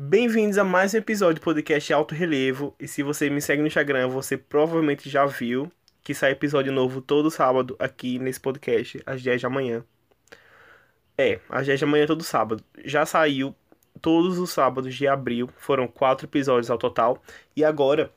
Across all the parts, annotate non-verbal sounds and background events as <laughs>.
Bem-vindos a mais um episódio do podcast Alto Relevo. E se você me segue no Instagram, você provavelmente já viu que sai episódio novo todo sábado aqui nesse podcast, às 10 da manhã. É, às 10 da manhã todo sábado. Já saiu todos os sábados de abril, foram quatro episódios ao total. E agora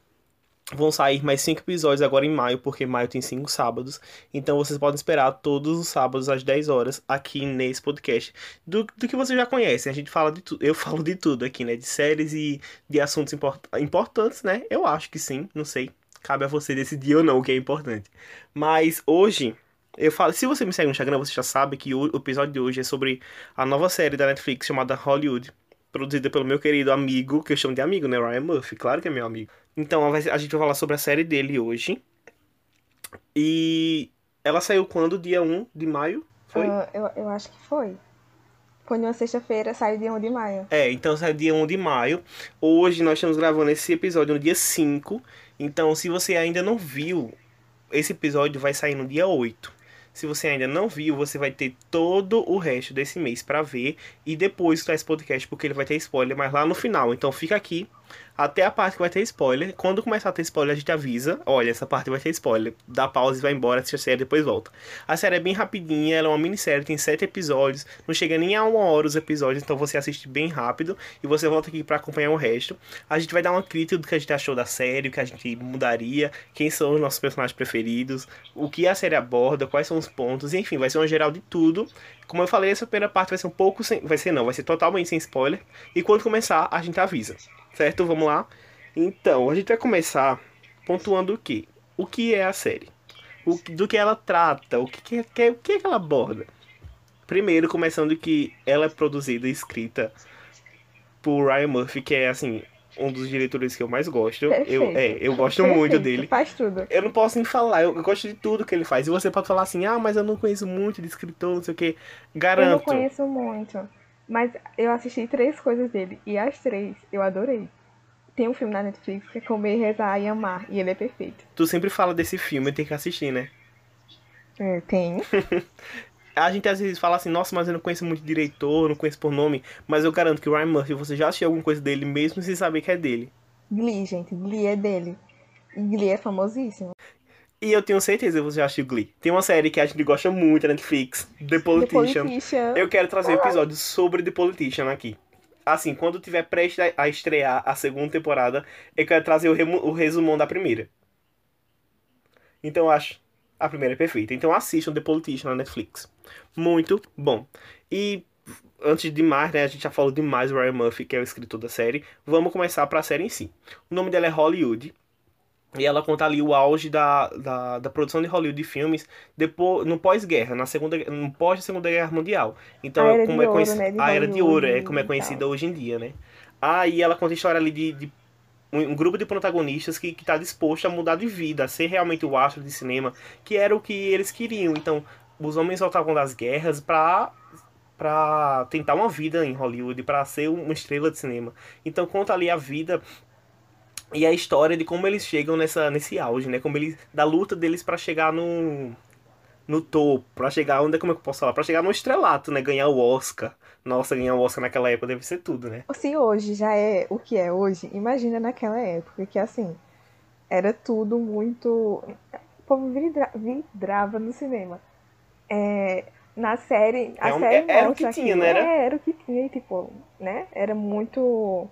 vão sair mais cinco episódios agora em maio, porque maio tem cinco sábados. Então vocês podem esperar todos os sábados às 10 horas aqui nesse podcast. Do, do que vocês já conhecem, a gente fala de tudo. Eu <laughs> falo de tudo aqui, né? De séries e de assuntos import importantes, né? Eu acho que sim, não sei. Cabe a você decidir ou não o que é importante. Mas hoje. Eu falo, se você me segue no Instagram, você já sabe que o episódio de hoje é sobre a nova série da Netflix chamada Hollywood produzida pelo meu querido amigo, que eu chamo de amigo, né? Ryan Murphy, claro que é meu amigo. Então a gente vai falar sobre a série dele hoje. E ela saiu quando? Dia 1 de maio? Foi? Uh, eu, eu acho que foi. Foi numa sexta-feira, saiu dia 1 de maio. É, então saiu dia 1 de maio. Hoje nós estamos gravando esse episódio no dia 5. Então, se você ainda não viu, esse episódio vai sair no dia 8. Se você ainda não viu, você vai ter todo o resto desse mês para ver e depois escutar esse podcast porque ele vai ter spoiler, mas lá no final. Então fica aqui até a parte que vai ter spoiler. Quando começar a ter spoiler, a gente avisa. Olha, essa parte vai ter spoiler. Dá pausa e vai embora, assiste a série depois volta. A série é bem rapidinha, ela é uma minissérie, tem sete episódios. Não chega nem a uma hora os episódios, então você assiste bem rápido e você volta aqui para acompanhar o resto. A gente vai dar uma crítica do que a gente achou da série, o que a gente mudaria, quem são os nossos personagens preferidos, o que a série aborda, quais são os pontos, enfim, vai ser uma geral de tudo. Como eu falei, essa primeira parte vai ser um pouco sem. Vai ser não, vai ser totalmente sem spoiler. E quando começar, a gente avisa. Certo? Vamos lá? Então, a gente vai começar pontuando o que? O que é a série? O, do que ela trata? O que, que, que, o que, que ela aborda? Primeiro, começando que ela é produzida e escrita por Ryan Murphy, que é assim, um dos diretores que eu mais gosto. Eu, é, eu gosto Perfeito. muito dele. Faz tudo. Eu não posso nem falar, eu, eu gosto de tudo que ele faz. E você pode falar assim, ah, mas eu não conheço muito de escritor, não sei o que. Garanto. Eu não conheço muito. Mas eu assisti três coisas dele. E as três eu adorei. Tem um filme na Netflix que é Comer, Rezar e Amar. E ele é perfeito. Tu sempre fala desse filme, eu tenho que assistir, né? É, tem. <laughs> A gente às vezes fala assim, nossa, mas eu não conheço muito diretor, não conheço por nome. Mas eu garanto que o Ryan Murphy, você já assistiu alguma coisa dele mesmo sem saber que é dele. Glee, gente. Glee é dele. E Glee é famosíssimo. E eu tenho certeza que você já assistiu Glee. Tem uma série que a gente gosta muito na Netflix, The Politician. The Politician. Eu quero trazer um episódio sobre The Politician aqui. Assim, quando tiver prestes a estrear a segunda temporada, eu quero trazer o, o resumão da primeira. Então eu acho a primeira é perfeita. Então assistam The Politician na Netflix. Muito bom. E antes de mais, né, a gente já falou demais do Ryan Murphy, que é o escritor da série. Vamos começar para a série em si. O nome dela é Hollywood. E ela conta ali o auge da, da, da produção de Hollywood de filmes depois, no pós-guerra, na segunda, no pós-segunda guerra mundial. Então, A era como de é ouro, né, de a era de ouro, é como é conhecida hoje em dia, né? Aí ela conta a história ali de, de um, um grupo de protagonistas que está disposto a mudar de vida, a ser realmente o astro de cinema, que era o que eles queriam. Então, os homens voltavam das guerras para para tentar uma vida em Hollywood, para ser uma estrela de cinema. Então conta ali a vida e a história de como eles chegam nessa nesse auge, né? Como eles da luta deles para chegar no no topo, para chegar onde é como é que eu posso falar, para chegar no estrelato, né? Ganhar o Oscar. Nossa, ganhar o Oscar naquela época deve ser tudo, né? Se hoje já é o que é hoje, imagina naquela época que assim era tudo muito. O povo vidra- vidrava no cinema. É, na série. A É um- série é- era o que tinha, que- né, era? Era o que tinha, tipo, né? Era muito.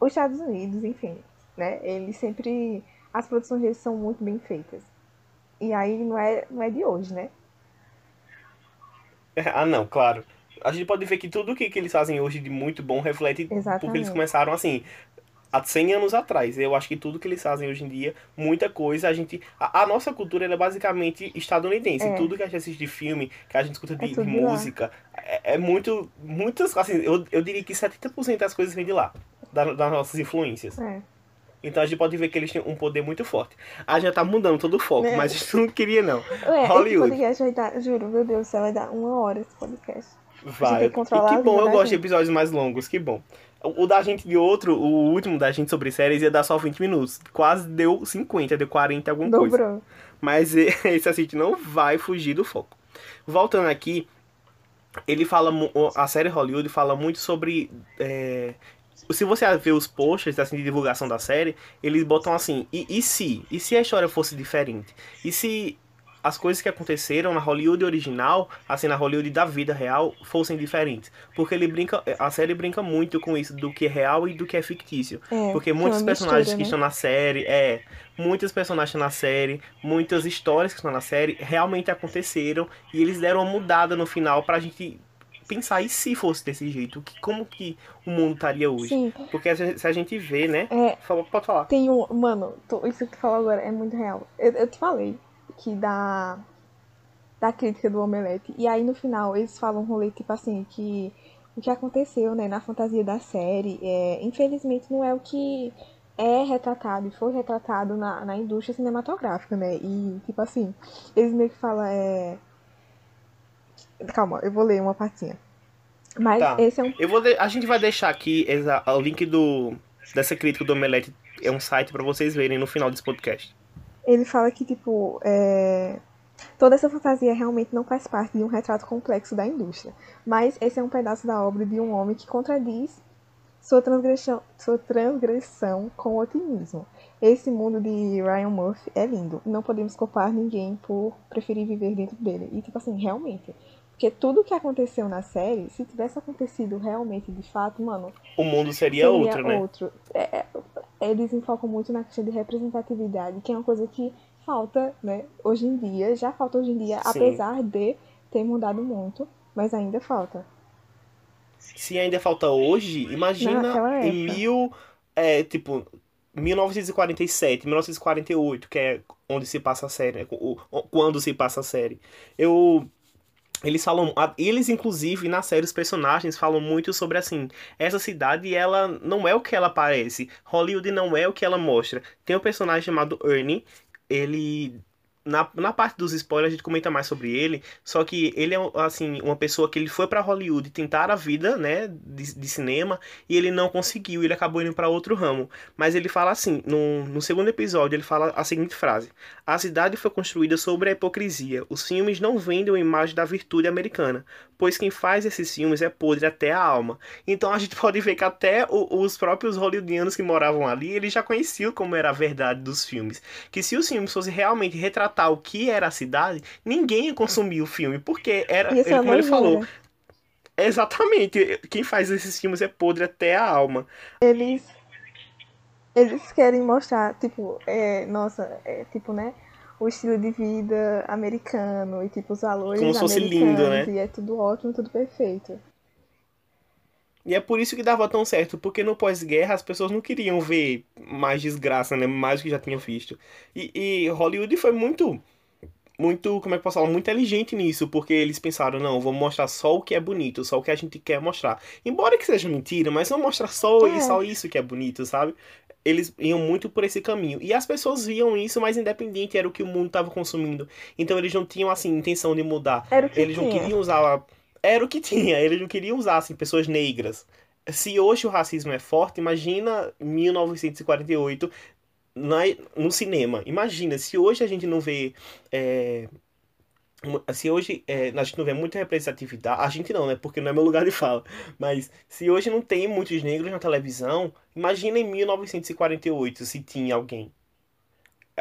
Os Estados Unidos, enfim, né? Eles sempre. As produções deles são muito bem feitas. E aí não é, não é de hoje, né? Ah, não, claro. A gente pode ver que tudo que, que eles fazem hoje de muito bom reflete porque eles Exatamente. começaram assim há 100 anos atrás. Eu acho que tudo que eles fazem hoje em dia, muita coisa, a gente a, a nossa cultura é basicamente estadunidense. É. Tudo que a gente assiste de filme, que a gente escuta de, É de música, é, é muito muitas assim, eu, eu diria que 70% das coisas vêm de lá, das nossas influências. É. Então a gente pode ver que eles têm um poder muito forte. A gente já tá mudando todo o foco, É. mas a gente não queria não. Ué, esse Hollywood. podcast vai dar, juro, meu Deus do céu, vai dar uma hora esse podcast. Vai. que e que bom, eu gosto de gente. episódios mais longos, que bom. O o da gente de outro, o último da gente sobre séries ia dar só 20 minutos. Quase deu 50, deu 40 alguma coisa. Dobrou. Mas e- <laughs> esse a gente não vai fugir do foco. Voltando aqui, ele fala. A série Hollywood fala muito sobre. é, se você ver os posters assim, de divulgação da série, eles botam assim, e, e se? E se a história fosse diferente? E se as coisas que aconteceram na Hollywood original, assim, na Hollywood da vida real, fossem diferentes. Porque ele brinca, a série brinca muito com isso do que é real e do que é fictício. É, Porque muitos personagens mistura, que né? estão na série, é, muitos personagens na série, muitas histórias que estão na série realmente aconteceram e eles deram uma mudada no final pra gente pensar, e se fosse desse jeito? Que, como que o mundo estaria hoje? Sim. Porque se a gente vê, né? É, pode falar. Tem um. Mano, tô, isso que tu falou agora é muito real. Eu, eu te falei que da, da crítica do Omelete. E aí no final eles falam um rolê tipo assim, que o que aconteceu, né, na fantasia da série, é, infelizmente não é o que é retratado e foi retratado na, na indústria cinematográfica, né? E tipo assim, eles meio que falam, é. Calma, eu vou ler uma partinha. Mas tá. esse é um. Eu vou de... A gente vai deixar aqui o link do dessa crítica do Omelete. É um site para vocês verem no final desse podcast ele fala que, tipo, é... toda essa fantasia realmente não faz parte de um retrato complexo da indústria, mas esse é um pedaço da obra de um homem que contradiz sua transgressão, sua transgressão com otimismo. Esse mundo de Ryan Murphy é lindo. Não podemos culpar ninguém por preferir viver dentro dele. E, tipo assim, realmente. Porque tudo que aconteceu na série, se tivesse acontecido realmente de fato, mano. O mundo seria, seria outro, né? Outro. É, é eles enfocam muito na questão de representatividade, que é uma coisa que falta, né, hoje em dia, já falta hoje em dia, Sim. apesar de ter mudado muito, mas ainda falta. Se ainda falta hoje, imagina em mil, é, tipo, 1947, 1948, que é onde se passa a série, né, quando se passa a série. Eu eles falam, eles inclusive na série os personagens falam muito sobre assim, essa cidade ela não é o que ela parece. Hollywood não é o que ela mostra. Tem um personagem chamado Ernie, ele na, na parte dos spoilers a gente comenta mais sobre ele, só que ele é assim uma pessoa que ele foi para Hollywood tentar a vida, né, de, de, cinema e ele não conseguiu, ele acabou indo para outro ramo. Mas ele fala assim, no, no segundo episódio ele fala a seguinte frase: A cidade foi construída sobre a hipocrisia. Os filmes não vendem a imagem da virtude americana, pois quem faz esses filmes é podre até a alma. Então a gente <laughs> pode ver que até o, os próprios hollywoodianos que moravam ali, eles já conheciam como era a verdade dos filmes, que se os filmes fossem realmente retratados o que era a cidade, ninguém ia consumir o filme, porque era, ele, como ele falou, exatamente, quem faz esses filmes é podre até a alma. Eles eles querem mostrar, tipo, é, nossa, é, tipo, né, o estilo de vida americano e tipo os valores como se fosse lindo, né? E é tudo ótimo, tudo perfeito. E é por isso que dava tão certo, porque no pós-guerra as pessoas não queriam ver mais desgraça, né? Mais do que já tinham visto. E, e Hollywood foi muito, muito, como é que eu posso falar, muito inteligente nisso, porque eles pensaram, não, vamos mostrar só o que é bonito, só o que a gente quer mostrar. Embora que seja mentira, mas vamos mostrar só, é. só isso que é bonito, sabe? Eles iam muito por esse caminho. E as pessoas viam isso, mas independente era o que o mundo estava consumindo. Então eles não tinham, assim, intenção de mudar. eles não queriam usar era o que <laughs> tinha. Eles não queriam usar assim, pessoas negras. Se hoje o racismo é forte, imagina 1948 na, no cinema. Imagina, se hoje a gente não vê. É, se hoje é, a gente não vê muita representatividade, a gente não, né? Porque não é meu lugar de fala. Mas se hoje não tem muitos negros na televisão, imagina em 1948 se tinha alguém.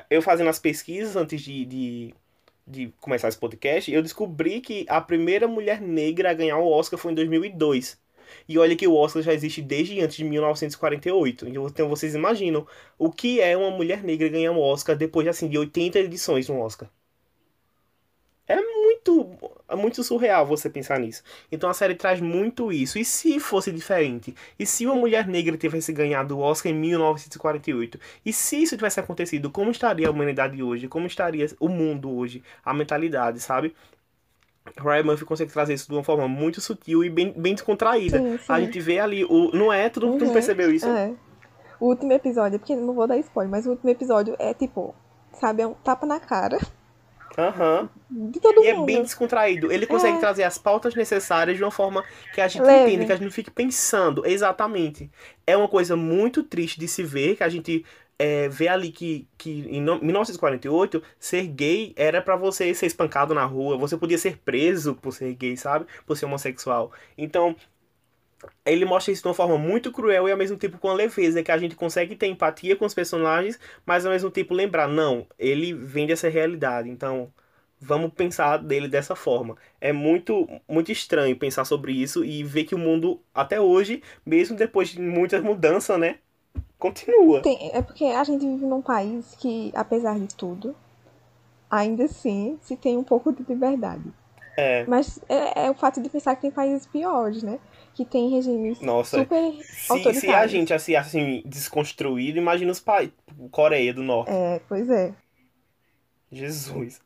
Eu fazendo as pesquisas antes de, de de começar esse podcast, eu descobri que a primeira mulher negra a ganhar o Oscar foi em 2002. E olha que o Oscar já existe desde antes de 1948. Então vocês imaginam o que é uma mulher negra ganhar um Oscar depois assim, de 80 edições no Oscar. É muito, é muito surreal você pensar nisso. Então a série traz muito isso. E se fosse diferente? E se uma mulher negra tivesse ganhado o Oscar em 1948? E se isso tivesse acontecido, como estaria a humanidade hoje? Como estaria o mundo hoje? A mentalidade, sabe? Ryan Murphy consegue trazer isso de uma forma muito sutil e bem, bem descontraída. Sim, sim. A gente vê ali o. Não é? Tu, uhum. tu percebeu isso? É. O último episódio, porque não vou dar spoiler, mas o último episódio é tipo, sabe, é um tapa na cara Aham. Uhum. De todo e mundo. é bem descontraído. Ele consegue é. trazer as pautas necessárias de uma forma que a gente Leve. entenda, que a gente não fique pensando. Exatamente. É uma coisa muito triste de se ver, que a gente é, vê ali que, que em 1948 ser gay era para você ser espancado na rua, você podia ser preso por ser gay, sabe? Por ser homossexual. Então, ele mostra isso de uma forma muito cruel e ao mesmo tempo com a leveza, que a gente consegue ter empatia com os personagens, mas ao mesmo tempo lembrar, não, ele vem dessa realidade, então vamos pensar dele dessa forma. É muito muito estranho pensar sobre isso e ver que o mundo até hoje, mesmo depois de muitas mudanças, né, continua. Tem, é porque a gente vive num país que, apesar de tudo, ainda assim se tem um pouco de liberdade. É. Mas é, é o fato de pensar que tem países piores, né? que tem regimes Nossa, super se, se a gente assim, assim desconstruído, imagina os países, Coreia do Norte. É, pois é. Jesus.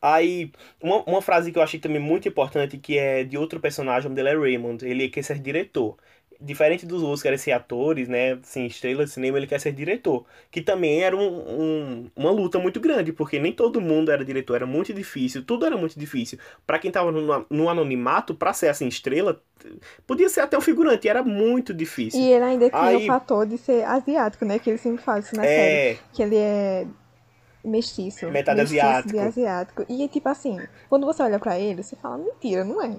Aí, uma, uma frase que eu achei também muito importante, que é de outro personagem, o nome dele é Raymond. Ele quer ser diretor. Diferente dos outros que querem ser atores, né? Assim, estrelas de cinema, ele quer ser diretor. Que também era um, um, uma luta muito grande, porque nem todo mundo era diretor, era muito difícil, tudo era muito difícil. Para quem tava no, no anonimato, pra ser assim, estrela, podia ser até um figurante, era muito difícil. E ele ainda cria Aí- o fator de ser asiático, né? Que ele sempre fala isso na É. série. Que ele é mestiço. Metade mestiço asiático. Asiático. E tipo assim, quando você olha pra ele, você fala, mentira, não é?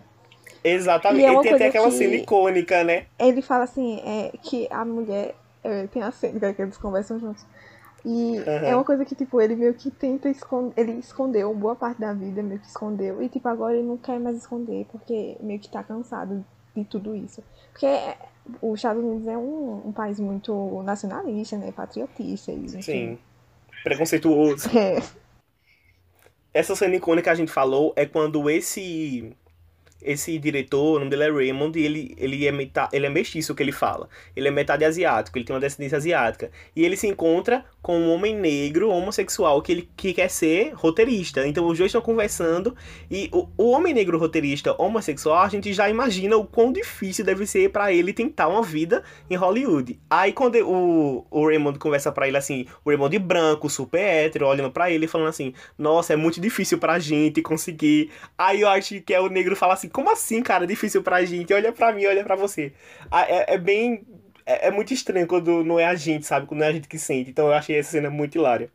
Exatamente. E é Ele uma tem até aquela que- cena icônica, né? Ele fala assim, é, que a mulher. é, tem a cena que eles conversam juntos. E Aham. é uma coisa que, tipo, ele meio que tenta esconder. Ele escondeu boa parte da vida, meio que escondeu. E, tipo, agora ele não quer mais esconder, porque meio que tá cansado de tudo isso. Porque é, os Estados Unidos é um, um país muito nacionalista, né? Patriotista. E, enfim. Sim. Preconceituoso. <laughs> É, Essa cena icônica que a gente falou é quando esse esse diretor, o nome dele é Raymond, e ele, ele, é meta, ele é mestiço, o que ele fala. Ele é metade asiático, ele tem uma descendência asiática. E ele se encontra com um homem negro, homossexual, que ele que quer ser roteirista. Então os dois estão conversando, e o, o homem negro roteirista homossexual, a gente já imagina o quão difícil deve ser pra ele tentar uma vida em Hollywood. Aí quando o, o Raymond conversa pra ele assim, o Raymond branco, super hétero, olhando pra ele falando assim, nossa, é muito difícil pra gente conseguir. Aí eu acho que é o negro fala assim, como assim, cara, difícil pra gente? Olha pra mim, olha pra você. Ah, É, é bem. É, é muito estranho quando não é a gente, sabe? Quando não é a gente que sente. Então eu achei essa cena muito hilária.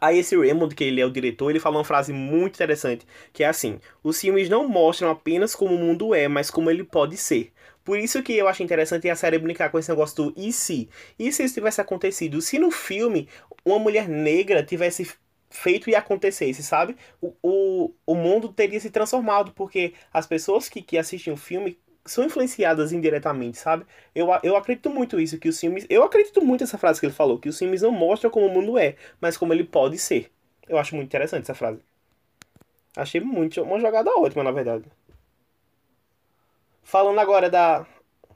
Aí esse Raymond, que ele é o diretor, ele fala uma frase muito interessante, que é assim: os filmes não mostram apenas como o mundo é, mas como ele pode ser. Por isso que eu achei interessante a série brincar com esse negócio do e se? E se isso tivesse acontecido? Se no filme uma mulher negra tivesse feito e acontecesse, sabe? O, o, o mundo teria se transformado, porque as pessoas que, que assistem o filme são influenciadas indiretamente, sabe? Eu, eu acredito muito isso, que os filmes. Eu acredito muito nessa frase que ele falou, que os filmes não mostram como o mundo é, mas como ele pode ser. Eu acho muito interessante essa frase. Achei muito uma jogada ótima, na verdade. Falando agora da.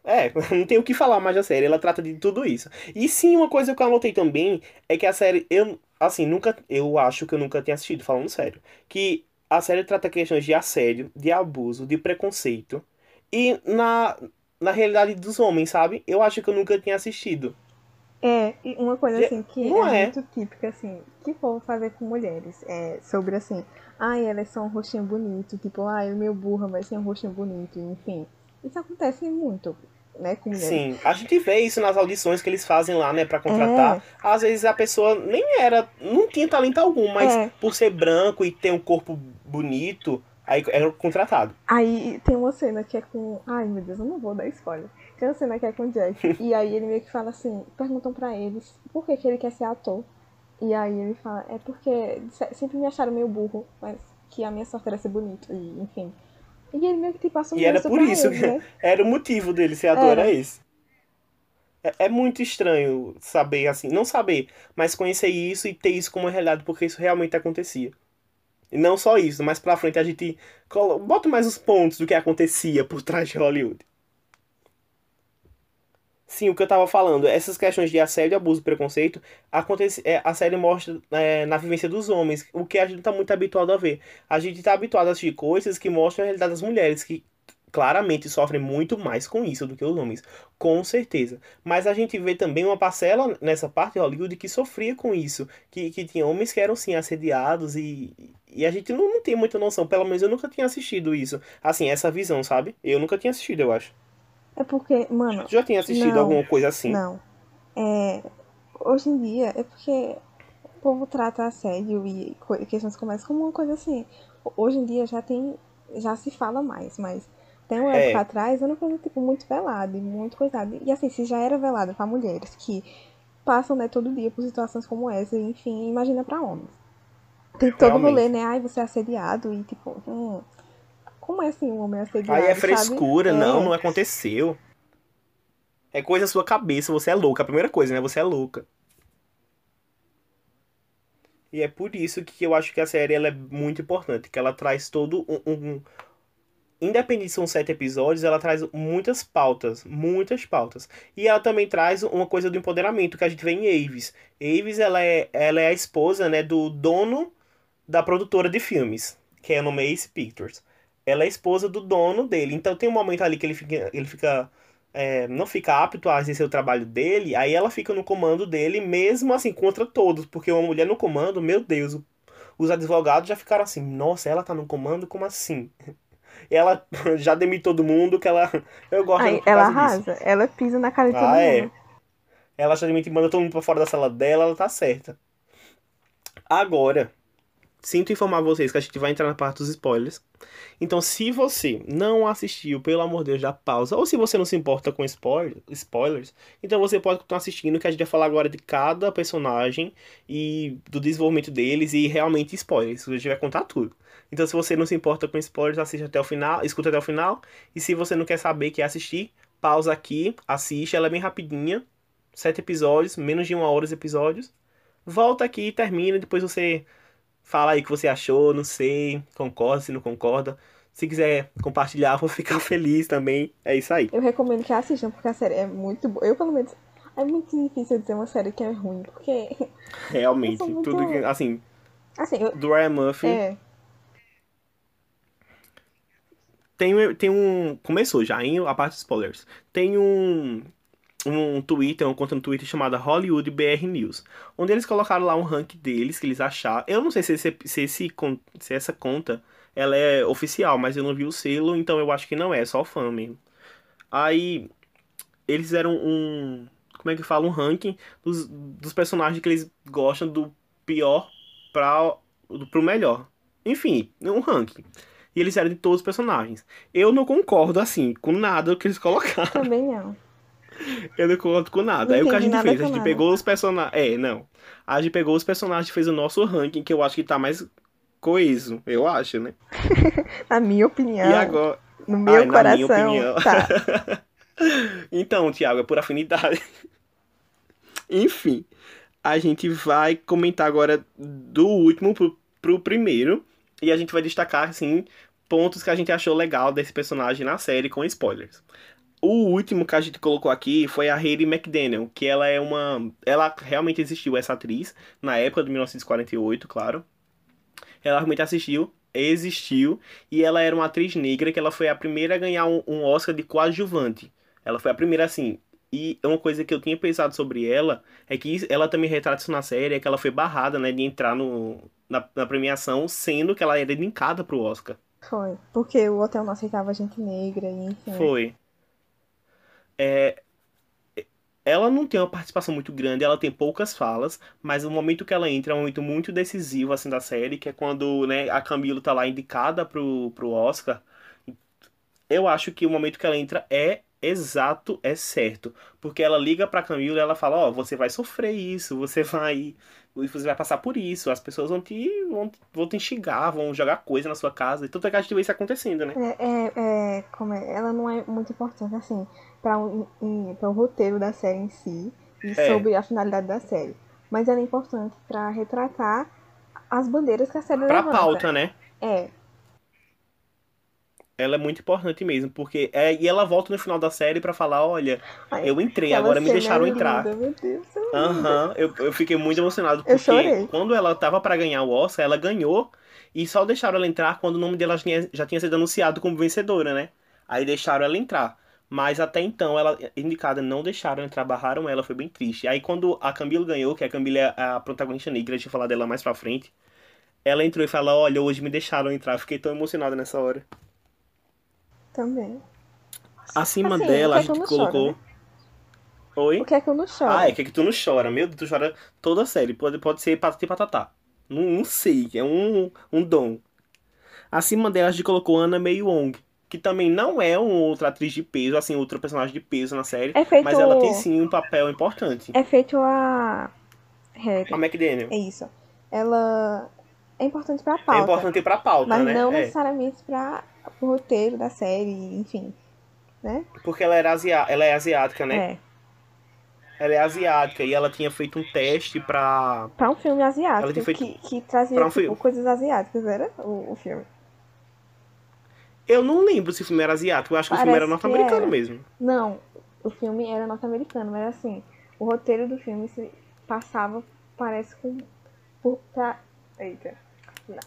É, <laughs> não tenho o que falar mais da série, ela trata de tudo isso. E sim, uma coisa que eu anotei também é que a série, eu, assim, nunca, eu acho que eu nunca tinha assistido, falando sério, que a série trata questões de assédio, de abuso, de preconceito, e na, na realidade dos homens, sabe? Eu acho que eu nunca tinha assistido. É, e uma coisa assim que não é, é. muito típica, assim, que povo fazer com mulheres. É sobre assim, ai, elas são um rostinho bonito, tipo, ai, é meio burra, mas tem um rostinho bonito, enfim. Isso acontece muito, né, com. Sim, a gente vê isso nas audições que eles fazem lá, né, pra contratar. Às vezes a pessoa nem era, não tinha talento algum, mas É. por ser branco e ter um corpo bonito, aí era contratado. Aí tem uma cena que é com. Ai meu Deus, eu não vou dar spoiler. Tem uma cena que é com o Jack. <laughs> e aí ele meio que fala assim, perguntam pra eles por que, que ele quer ser ator. E aí ele fala, é porque se- sempre me acharam meio burro, mas que a minha sorte era ser bonito, e enfim. E ele meio que tipo assumiu E era isso por isso ele, que né? <laughs> era o motivo dele ser ator, Era. era esse. É, é muito estranho saber assim, não saber, mas conhecer isso e ter isso como realidade, porque isso realmente acontecia. E não só isso, mas pra frente a gente colo- bota mais os pontos do que acontecia por trás de Hollywood. Sim, o que eu tava falando, essas questões de assédio, abuso preconceito, acontece, é, a série mostra é, na vivência dos homens, o que a gente tá muito habituado a ver. A gente tá habituado a assistir coisas que mostram a realidade das mulheres, que claramente sofrem muito mais com isso do que os homens, com certeza. Mas a gente vê também uma parcela nessa parte de Hollywood que sofria com isso, que, que tinha homens que eram sim assediados e, e a gente não, não tem muita noção, pelo menos eu nunca tinha assistido isso. Assim, essa visão, sabe? Eu nunca tinha assistido, eu acho. É porque, mano, Tu já tinha assistido Não. alguma coisa assim? Não. É, hoje em dia é porque o povo trata assédio e questões como essa como uma coisa assim. Hoje em dia já tem, já se fala mais, mas até uma é. época atrás era uma coisa, tipo, muito velada e muito coisada. E assim, se já era velada para mulheres que passam, né, todo dia por situações como essa, enfim, imagina para homens. Tem todo o rolê, né? Ai, você é assediado e tipo, hum, como é assim um homem assediado? Aí é frescura, sabe? não, é. não aconteceu. É coisa da sua cabeça, você é louca. A primeira coisa, né? Você é louca. E é por isso que eu acho que a série ela é muito importante, que ela traz todo um, um, independente são sete episódios, ela traz muitas pautas, muitas pautas. E ela também traz uma coisa do empoderamento que a gente vê em Aves. Aves, ela é, ela é a esposa, né, do dono da produtora de filmes, que é no Mace Pictures. Ela é esposa do dono dele. Então tem um momento ali que ele fica, ele fica é, não fica apto a exercer o trabalho dele, aí ela fica no comando dele, mesmo assim, contra todos, porque uma mulher no comando, meu Deus, os advogados já ficaram assim, nossa, ela tá no comando, como assim? <laughs> ela <laughs> já demite todo mundo, que ela. <laughs> Eu gosto Ai, Ela arrasa, disso. ela pisa na cara de todo ah, é. mundo. É. Ela já demite manda todo mundo pra fora da sala dela, ela tá certa. Agora, sinto informar vocês que a gente vai entrar na parte dos spoilers. Então, se você não assistiu, pelo amor de Deus, dá pausa. Ou se você não se importa com spoiler, spoilers, então você pode continuar assistindo, que a gente vai falar agora de cada personagem e do desenvolvimento deles e realmente spoilers. A gente vai contar tudo. Então, se você não se importa com spoilers, assiste até o final, escuta até o final. E se você não quer saber, quer assistir, pausa aqui, assiste. Ela é bem rapidinha. Sete episódios, menos de uma hora os episódios. Volta aqui e termina. Depois você fala aí o que você achou, não sei, concorda, se não concorda. Se quiser compartilhar, <laughs> vou ficar feliz também. É isso aí. Eu recomendo que assistam, porque a série é muito boa. Eu, pelo menos, é muito difícil dizer uma série que é ruim, porque. <laughs> Realmente, muito... tudo que. Assim. Assim, eu... do Ryan Murphy. É. tem, tem um. Começou já, em a parte de spoilers. Tem um. Um Twitter, uma conta no Twitter chamada Hollywood BR News. Onde eles colocaram lá um rank deles que eles acharam. Eu não sei se, esse, se, esse, se essa conta ela é oficial, mas eu não vi o selo, então eu acho que não é, é só fã mesmo. Aí eles fizeram um. Como é que fala? Um ranking dos, dos personagens que eles gostam do pior para pro melhor. Enfim, um ranking e eles eram de todos os personagens. Eu não concordo, assim, com nada que eles colocaram. Também não. Eu não concordo com nada. Aí o que a gente fez? A gente nada. pegou os personagens. É, não. A gente pegou os personagens e fez o nosso ranking, que eu acho que tá mais coeso, eu acho, né? <laughs> na minha opinião. E agora. No meu Ai, coração. Na minha opinião. Tá. <laughs> então, Thiago, é por afinidade. <laughs> Enfim, a gente vai comentar agora do último pro, pro primeiro. E a gente vai destacar, assim, pontos que a gente achou legal desse personagem na série com spoilers. O último que a gente colocou aqui foi a Hayley McDaniel, que ela é uma. Ela realmente existiu, essa atriz, na época de 1948, claro. Ela realmente assistiu, existiu, e ela era uma atriz negra que ela foi a primeira a ganhar um, um Oscar de coadjuvante. Ela foi a primeira, assim. E uma coisa que eu tinha pensado sobre ela é que ela também retrata isso na série, é que ela foi barrada, né, de entrar no, na, na premiação, sendo que ela era indicada pro Oscar. Foi, porque o hotel não aceitava gente negra e enfim. Foi. É, ela não tem uma participação muito grande, ela tem poucas falas, mas o momento que ela entra é um momento muito decisivo assim da série, que é quando né, a Camila tá lá indicada pro, pro Oscar. Eu acho que o momento que ela entra é exato, é certo, porque ela liga pra Camila e ela fala, ó, oh, você vai sofrer isso, você vai você vai passar por isso, as pessoas vão te, vão, vão te enxergar, vão jogar coisa na sua casa, e tudo é que a gente vê isso acontecendo, né? É, é, é, como é, ela não é muito importante, assim, para o, o roteiro da série em si, e é. sobre a finalidade da série. Mas ela é importante para retratar as bandeiras que a série pra levanta. pauta, né? É, ela é muito importante mesmo, porque é, e ela volta no final da série para falar, olha, Ai, eu entrei, agora me deixaram entrar. Meu Deus, Aham, uhum, eu, eu fiquei muito emocionado porque quando ela tava para ganhar o Oscar, ela ganhou e só deixaram ela entrar quando o nome dela já tinha, já tinha sido anunciado como vencedora, né? Aí deixaram ela entrar. Mas até então, ela indicada não deixaram entrar, barraram ela, foi bem triste. Aí quando a Camila ganhou, que a Camila é a protagonista negra, a gente vai falar dela mais pra frente, ela entrou e falou, olha, hoje me deixaram entrar. Fiquei tão emocionada nessa hora. Também. Acima assim, dela, a é gente colocou. Chora, né? Oi? O que é que eu não choro? Ah, é que, é que tu não chora. Meu Deus, tu chora toda a série. Pode, pode ser patati patatá. Não, não sei, é um, um dom. Acima dela, a gente colocou Ana May Wong, que também não é uma outra atriz de peso, assim, outra personagem de peso na série, É feito. mas ela tem sim um papel importante. É feito a. Harry. A McDaniel. É isso. Ela é importante pra É pauta. importante pra pauta, mas né? não É, necessariamente para o roteiro da série, enfim. Né? porque ela, era asia... ela é asiática, né? É. Ela é asiática e ela tinha feito um teste pra. Pra um filme asiático feito- que, que trazia pra um tipo, coisas asiáticas, era o, o filme. Eu não lembro se o filme era asiático, eu acho que o filme era norte-americano mesmo. Não, o filme era norte-americano, mas assim, o roteiro do filme se passava, parece com. Por, pra, eita. Não.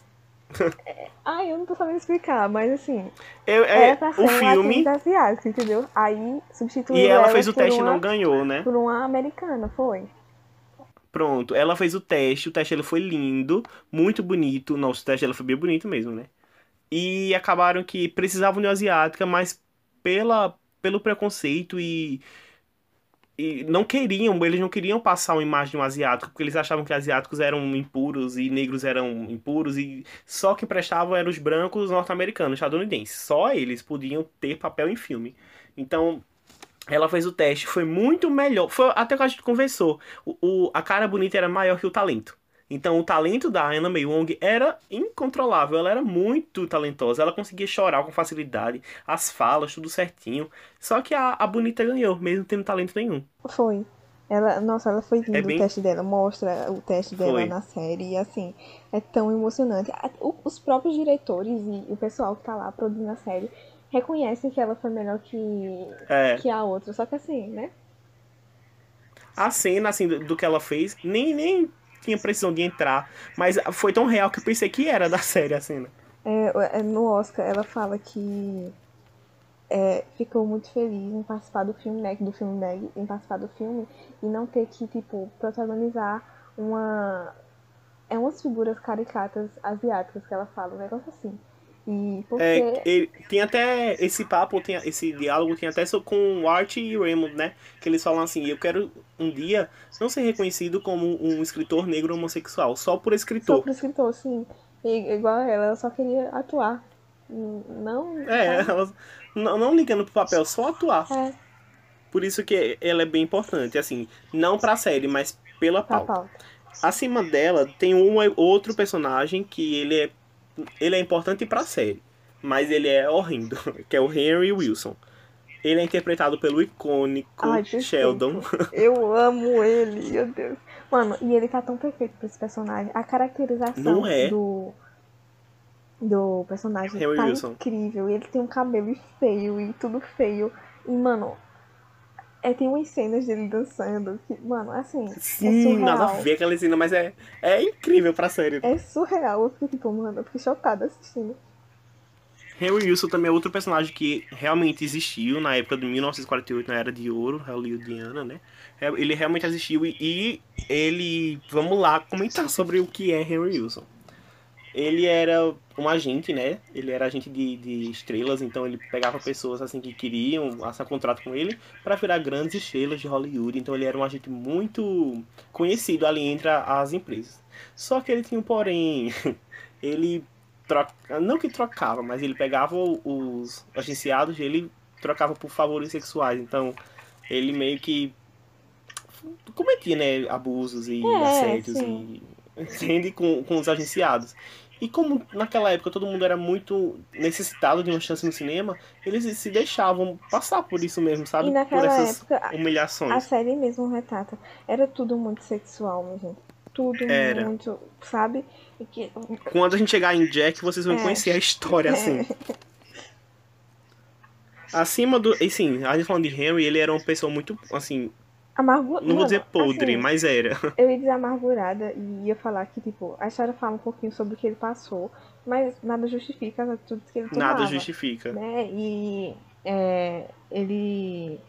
<laughs> É, ai, eu não tô sabendo explicar, mas assim, Eu, é, era pra ser o filme. atriz asiática, entendeu? Aí substituiu E ela fez o teste e não ganhou, né? por uma americana, foi. Pronto, ela fez o teste, o teste ele foi lindo, muito bonito. Nossa, o teste dela foi bem bonito mesmo, né? E acabaram que precisavam de uma asiática, mas pela, pelo preconceito e, e não queriam, eles não queriam passar uma imagem de um asiático, porque eles achavam que asiáticos eram impuros e negros eram impuros e só que prestavam eram os brancos norte-americanos, estadunidenses. Só eles podiam ter papel em filme. Então, ela fez o teste, foi muito melhor. Foi até que a gente conversou. O, o- a cara bonita era maior que o talento. Então, o talento da Anna May Wong era incontrolável. Ela era muito talentosa. Ela conseguia chorar com facilidade, as falas, tudo certinho. Só que a, a bonita ganhou, mesmo tendo talento nenhum. Foi. Ela, nossa, ela foi lindo É bem- o teste dela, mostra o teste dela Foi. na série e assim, é tão emocionante. Os próprios diretores e o pessoal que tá lá produzindo a série reconhecem que ela foi melhor que, É, que a outra, só que assim, né? a cena assim do, do que ela fez nem, nem tinha precisão de entrar, mas foi tão real que eu pensei que era da <laughs> série a cena. É, é, no Oscar ela fala que é, ficou muito feliz em participar do filme, né? Do filme Meg, em participar do filme e não ter que, tipo, protagonizar uma. É umas figuras caricatas asiáticas que ela fala, um negócio assim. E porque. É, ele, tem até esse papo, tem, esse diálogo tem até com o Art e o Raymond, né? Que eles falam assim, eu quero um dia não ser reconhecido como um escritor negro homossexual, só por Só escritor. pro escritor, sim. E, igual ela, ela só queria atuar. Não. É, sabe? elas não, não ligando pro papel, só atuar. É, Por isso que ela é bem importante, assim, não pra série, mas pela pauta. pauta. Acima dela tem um outro personagem que ele é ele é importante pra série, mas ele é horrendo, <laughs> que é o Henry Wilson. Ele é interpretado pelo icônico Ai. Sheldon. <laughs> Eu amo ele, meu Deus. Mano, e ele tá tão perfeito pra esse personagem. A caracterização é? do do personagem Harry tá Wilson. incrível. Ele tem um cabelo feio e tudo feio. E, mano, é, tem umas cenas dele dançando que, mano, assim, é Sim, surreal. nada a ver aquela cena, mas é, é incrível pra série. É surreal. Eu fiquei tipo, mano, eu fiquei chocada assistindo. Henry Wilson também é outro personagem que realmente existiu na época de 1948, na Era de Ouro, hollywoodiana, né? É, Ele realmente existiu e, e ele... Vamos lá comentar sobre o que é Henry Wilson. Ele era um agente, né? Ele era agente de, de estrelas, então ele pegava pessoas assim que queriam assinar contrato com ele para virar grandes estrelas de Hollywood. Então ele era um agente muito conhecido ali entre as empresas. Só que ele tinha um porém. <laughs> ele troca... não que trocava, mas ele pegava os agenciados e trocava por favores sexuais. Então ele meio que cometia, né, abusos e É, assédios e <laughs> entende com, com os agenciados. E como naquela época todo mundo era muito necessitado de uma chance no cinema, eles se deixavam passar por isso mesmo, sabe? E por naquela essas época, humilhações. A série mesmo retrata. Era tudo muito sexual, minha gente. Tudo Era. muito, sabe? E que, Quando a gente chegar em Jack, vocês vão É. conhecer a história assim. Acima do. E sim, a gente falando de Henry, ele era uma pessoa muito, assim, amargurada. não vou dizer podre, assim, mas era. <laughs> Eu ia dizer amargurada e ia falar que, tipo, a história fala um pouquinho sobre o que ele passou, mas nada justifica as atitudes que ele tomava. Nada justifica. Né? E é, ele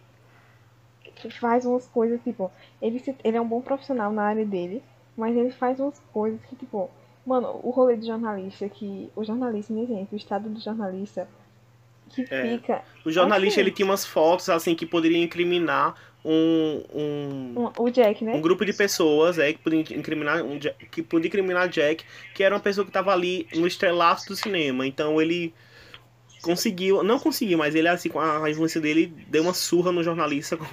faz umas coisas, tipo, ele, se- ele é um bom profissional na área dele, mas ele faz umas coisas que, tipo, mano, o rolê do jornalista, que o jornalista, minha gente, o estado do jornalista, que É. fica. O jornalista, Assim. ele tinha umas fotos, assim, que poderiam incriminar um, um, um- Jack, né? um grupo de pessoas, é, que podia incriminar, um, Jack- que podia incriminar Jack, que era uma pessoa que estava ali no estrelato do cinema. Então ele conseguiu, não conseguiu, mas ele assim, com a influência dele, deu uma surra no jornalista <laughs> com,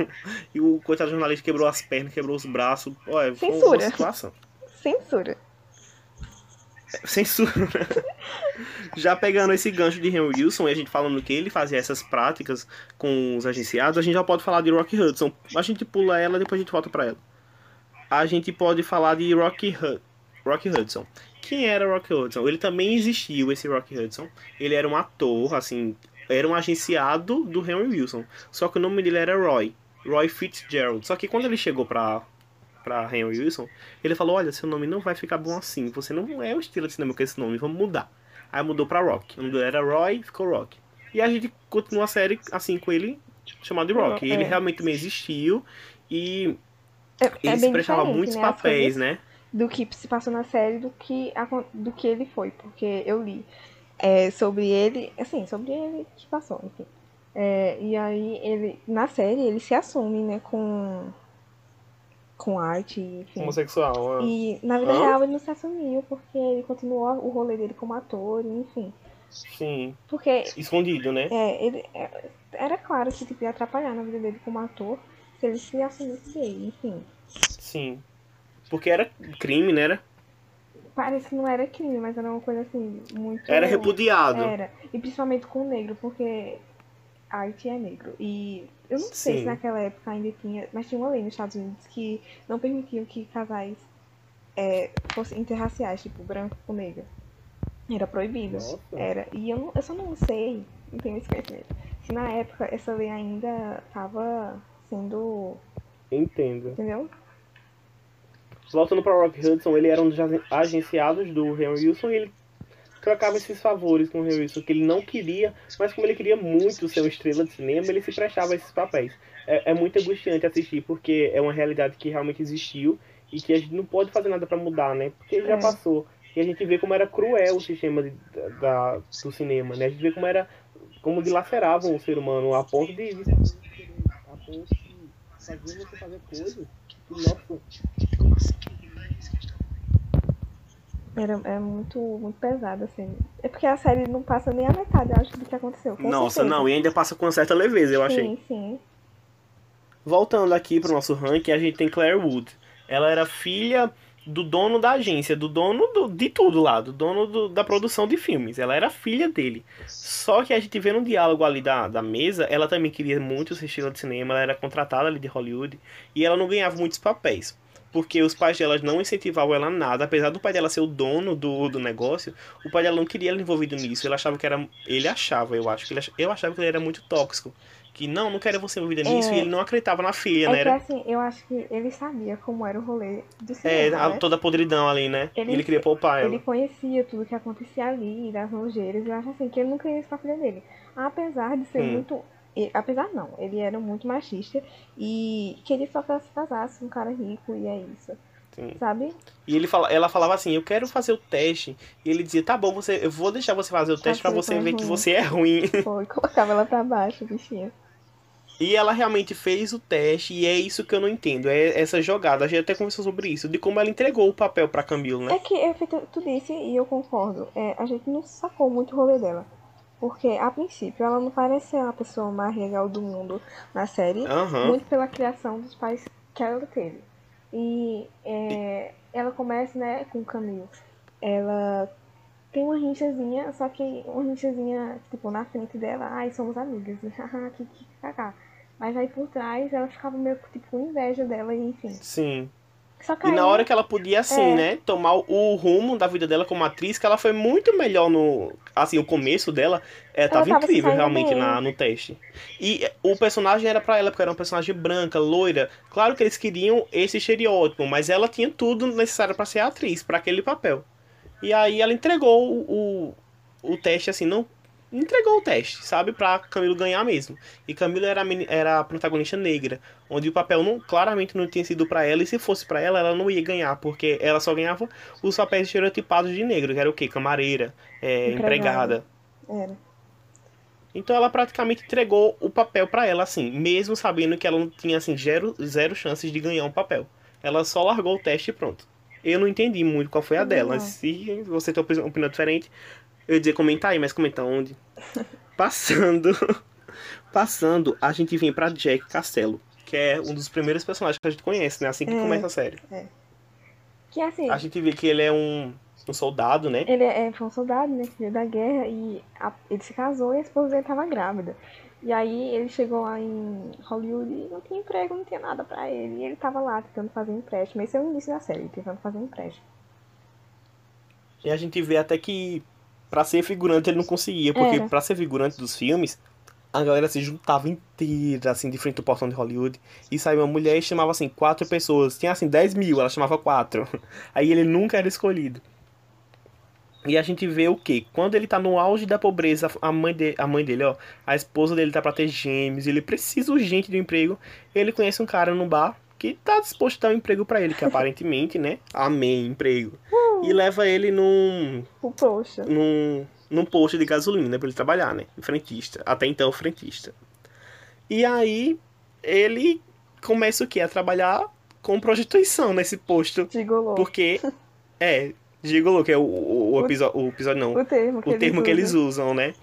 e o coitado jornalista quebrou as pernas, quebrou os braços. Foi Censura. Censura. Censura. Já pegando esse gancho de Henry Wilson e a gente falando que ele fazia essas práticas com os agenciados, a gente já pode falar de Rock Hudson. A gente pula ela depois a gente volta pra ela. A gente pode falar de Rocky, Hu Rock Hudson. Quem era Rock Hudson? Ele também existiu, esse Rock Hudson. Ele era um ator, assim, era um agenciado do Henry Wilson. Só que o nome dele era Roy. Roy Fitzgerald. Só que quando ele chegou pra, pra Henry Wilson, ele falou, olha, seu nome não vai ficar bom assim. Você não é o estilo de cinema com esse nome, vamos mudar. Aí mudou pra Rock. O nome dele era Roy, ficou Rock. E a gente continua a série assim com ele, chamado de Rock. E ele É. realmente também existiu e É, ele é se prestava muitos né, papéis, né? Do que se passou na série do que, do que ele foi. Porque eu li é, sobre ele, assim, sobre ele que passou, enfim. É, e aí, ele, na série, ele se assume, né, com, com arte, enfim. Homossexual. ah. E na vida Hã? real ele não se assumiu, porque ele continuou o rolê dele como ator, enfim. Sim. Porque Escondido, né? é, ele, é, era claro que tipo, ia atrapalhar na vida dele como ator se ele se assumisse gay, enfim. Sim. Porque era crime, né? Era, Parece que não era crime, mas era uma coisa assim, muito. era repudiado. Era. E principalmente com o negro, porque arte é negro. E eu não sei Sim. se naquela época ainda tinha, mas tinha uma lei nos Estados Unidos que não permitiam que casais é, fossem interraciais, tipo branco com negro. Era proibido. Nossa. Era. E eu, não- eu só não sei, não tenho esse conhecimento, se na época essa lei ainda tava sendo. Entendo. Entendeu? Voltando para Rock Hudson, ele era um dos agen- agenciados do Henry Wilson e ele trocava esses favores com o Henry Wilson, que ele não queria, mas como ele queria muito ser uma estrela de cinema, ele se prestava a esses papéis. É, é muito angustiante assistir, porque é uma realidade que realmente existiu e que a gente não pode fazer nada para mudar, né? Porque já É. passou. E a gente vê como era cruel o sistema de- da, do cinema, né? A gente vê como era, como dilaceravam o ser humano a ponto de, de a ponto de fazer você fazer coisas que, nossa, Era, é muito, muito pesado, assim. É porque a série não passa nem a metade, eu acho, do que aconteceu. com Nossa, certeza. não, e ainda passa com uma certa leveza, eu achei. Sim, sim. Voltando aqui pro nosso ranking, a gente tem Claire Wood. Ela era filha do dono da agência, do dono do- de tudo lá, do dono do- da produção de filmes. Ela era filha dele. Só que a gente vê no diálogo ali da, da mesa, ela também queria muito ser estrela de cinema, ela era contratada ali de Hollywood, e ela não ganhava muitos papéis. Porque os pais dela não incentivavam ela a nada, apesar do pai dela ser o dono do, do negócio, o pai dela não queria ela envolvido nisso. Ele achava que era. Ele achava, eu acho, que ele eu achava que ele era muito tóxico. Que não, não quero você envolvida nisso, É. e ele não acreditava na filha, É né? que Era, assim, eu acho que ele sabia como era o rolê do é, cinema, a- né? toda a podridão ali, né? Ele- Ele, queria poupar ela. Ele conhecia tudo que acontecia ali, das nojeiras, e eu acho assim, que ele não queria isso pra filha dele. Apesar de ser Hum. muito. E- Apesar não, ele era muito machista e queria só que ela se casasse com um cara rico e é isso. Sim. Sabe? E ele fala, ela falava assim, eu quero fazer o teste. E ele dizia, tá bom, você, eu vou deixar você fazer o teste pra você ver que ruim." você é ruim. <laughs> Foi, colocava ela pra baixo, bichinha. E ela realmente fez o teste, e é isso que eu não entendo. É essa jogada. A gente até conversou sobre isso, de como ela entregou o papel pra Camilo, né? É que é feito, tu disse e eu concordo. É, a gente não sacou muito o rolê dela. Porque, a princípio, ela não parece ser a pessoa mais legal do mundo na série. Aham. Muito pela criação dos pais que ela teve. E é, ela começa, né, com o Camilo. Ela tem uma rinchazinha, só que uma rinchazinha, tipo, na frente dela, ai, somos amigas. E <laughs> haha, que que. Mas aí por trás ela ficava meio tipo com inveja dela, e enfim. Sim. E na hora que ela podia, assim, É. né, tomar o rumo da vida dela como atriz, que ela foi muito melhor no. Assim, o começo dela é, tava, tava incrível realmente na, no teste. E é, o personagem era pra ela, porque era uma personagem branca, loira. Claro que eles queriam esse estereótipo, mas ela tinha tudo necessário pra ser atriz, pra aquele papel. E aí ela entregou o, o, o teste, assim, não. Entregou o teste, sabe? Pra Camilo ganhar mesmo. E Camilo era, era a protagonista negra, onde o papel não, claramente não tinha sido pra ela, e se fosse pra ela, ela não ia ganhar, porque ela só ganhava os papéis estereotipados de negro, que era o quê? Camareira, é, Empregada. Era. Então ela praticamente entregou o papel pra ela, assim, mesmo sabendo que ela não tinha, assim, zero, zero chances de ganhar um papel. Ela só largou o teste e pronto. Eu não entendi muito qual foi a dela. não. Se você tem uma opinião diferente, eu ia dizer comentar aí, mas comenta onde. Passando. <laughs> Passando, a gente vem pra Jack Castelo, que é um dos primeiros personagens que a gente conhece, né? Assim que É. começa a série. Que assim, A gente vê que ele é um, um soldado, né? ele é, foi um soldado, né? Que veio da guerra e a- ele se casou e a esposa dele tava grávida. E aí ele chegou lá em Hollywood e não tinha emprego, não tinha nada pra ele. E ele tava lá tentando fazer empréstimo. Esse é o início da série, tentando fazer empréstimo. E a gente vê até que pra ser figurante ele não conseguia, porque Era. pra ser figurante dos filmes, a galera se juntava inteira, assim, de frente ao portão de Hollywood, e saía uma mulher e chamava, assim, quatro pessoas. Tinha, assim, 10 mil, ela chamava quatro. <laughs> Aí ele nunca era escolhido. E a gente vê o quê? Quando ele tá no auge da pobreza, a mãe, de, a mãe dele, ó, a esposa dele tá pra ter gêmeos, ele precisa urgente de um emprego, ele conhece um cara no bar que tá disposto a dar um emprego pra ele, que <laughs> aparentemente, né, amém, emprego. E leva ele num, O poxa. num, num posto de gasolina pra ele trabalhar, né? Frentista. Até então, frentista. E aí, ele começa o quê? A trabalhar com prostituição nesse posto. Gigolô. Porque, é, gigolô, que é o, o, o episódio, o episódio não, O termo que, o termo que eles usam. usam, né?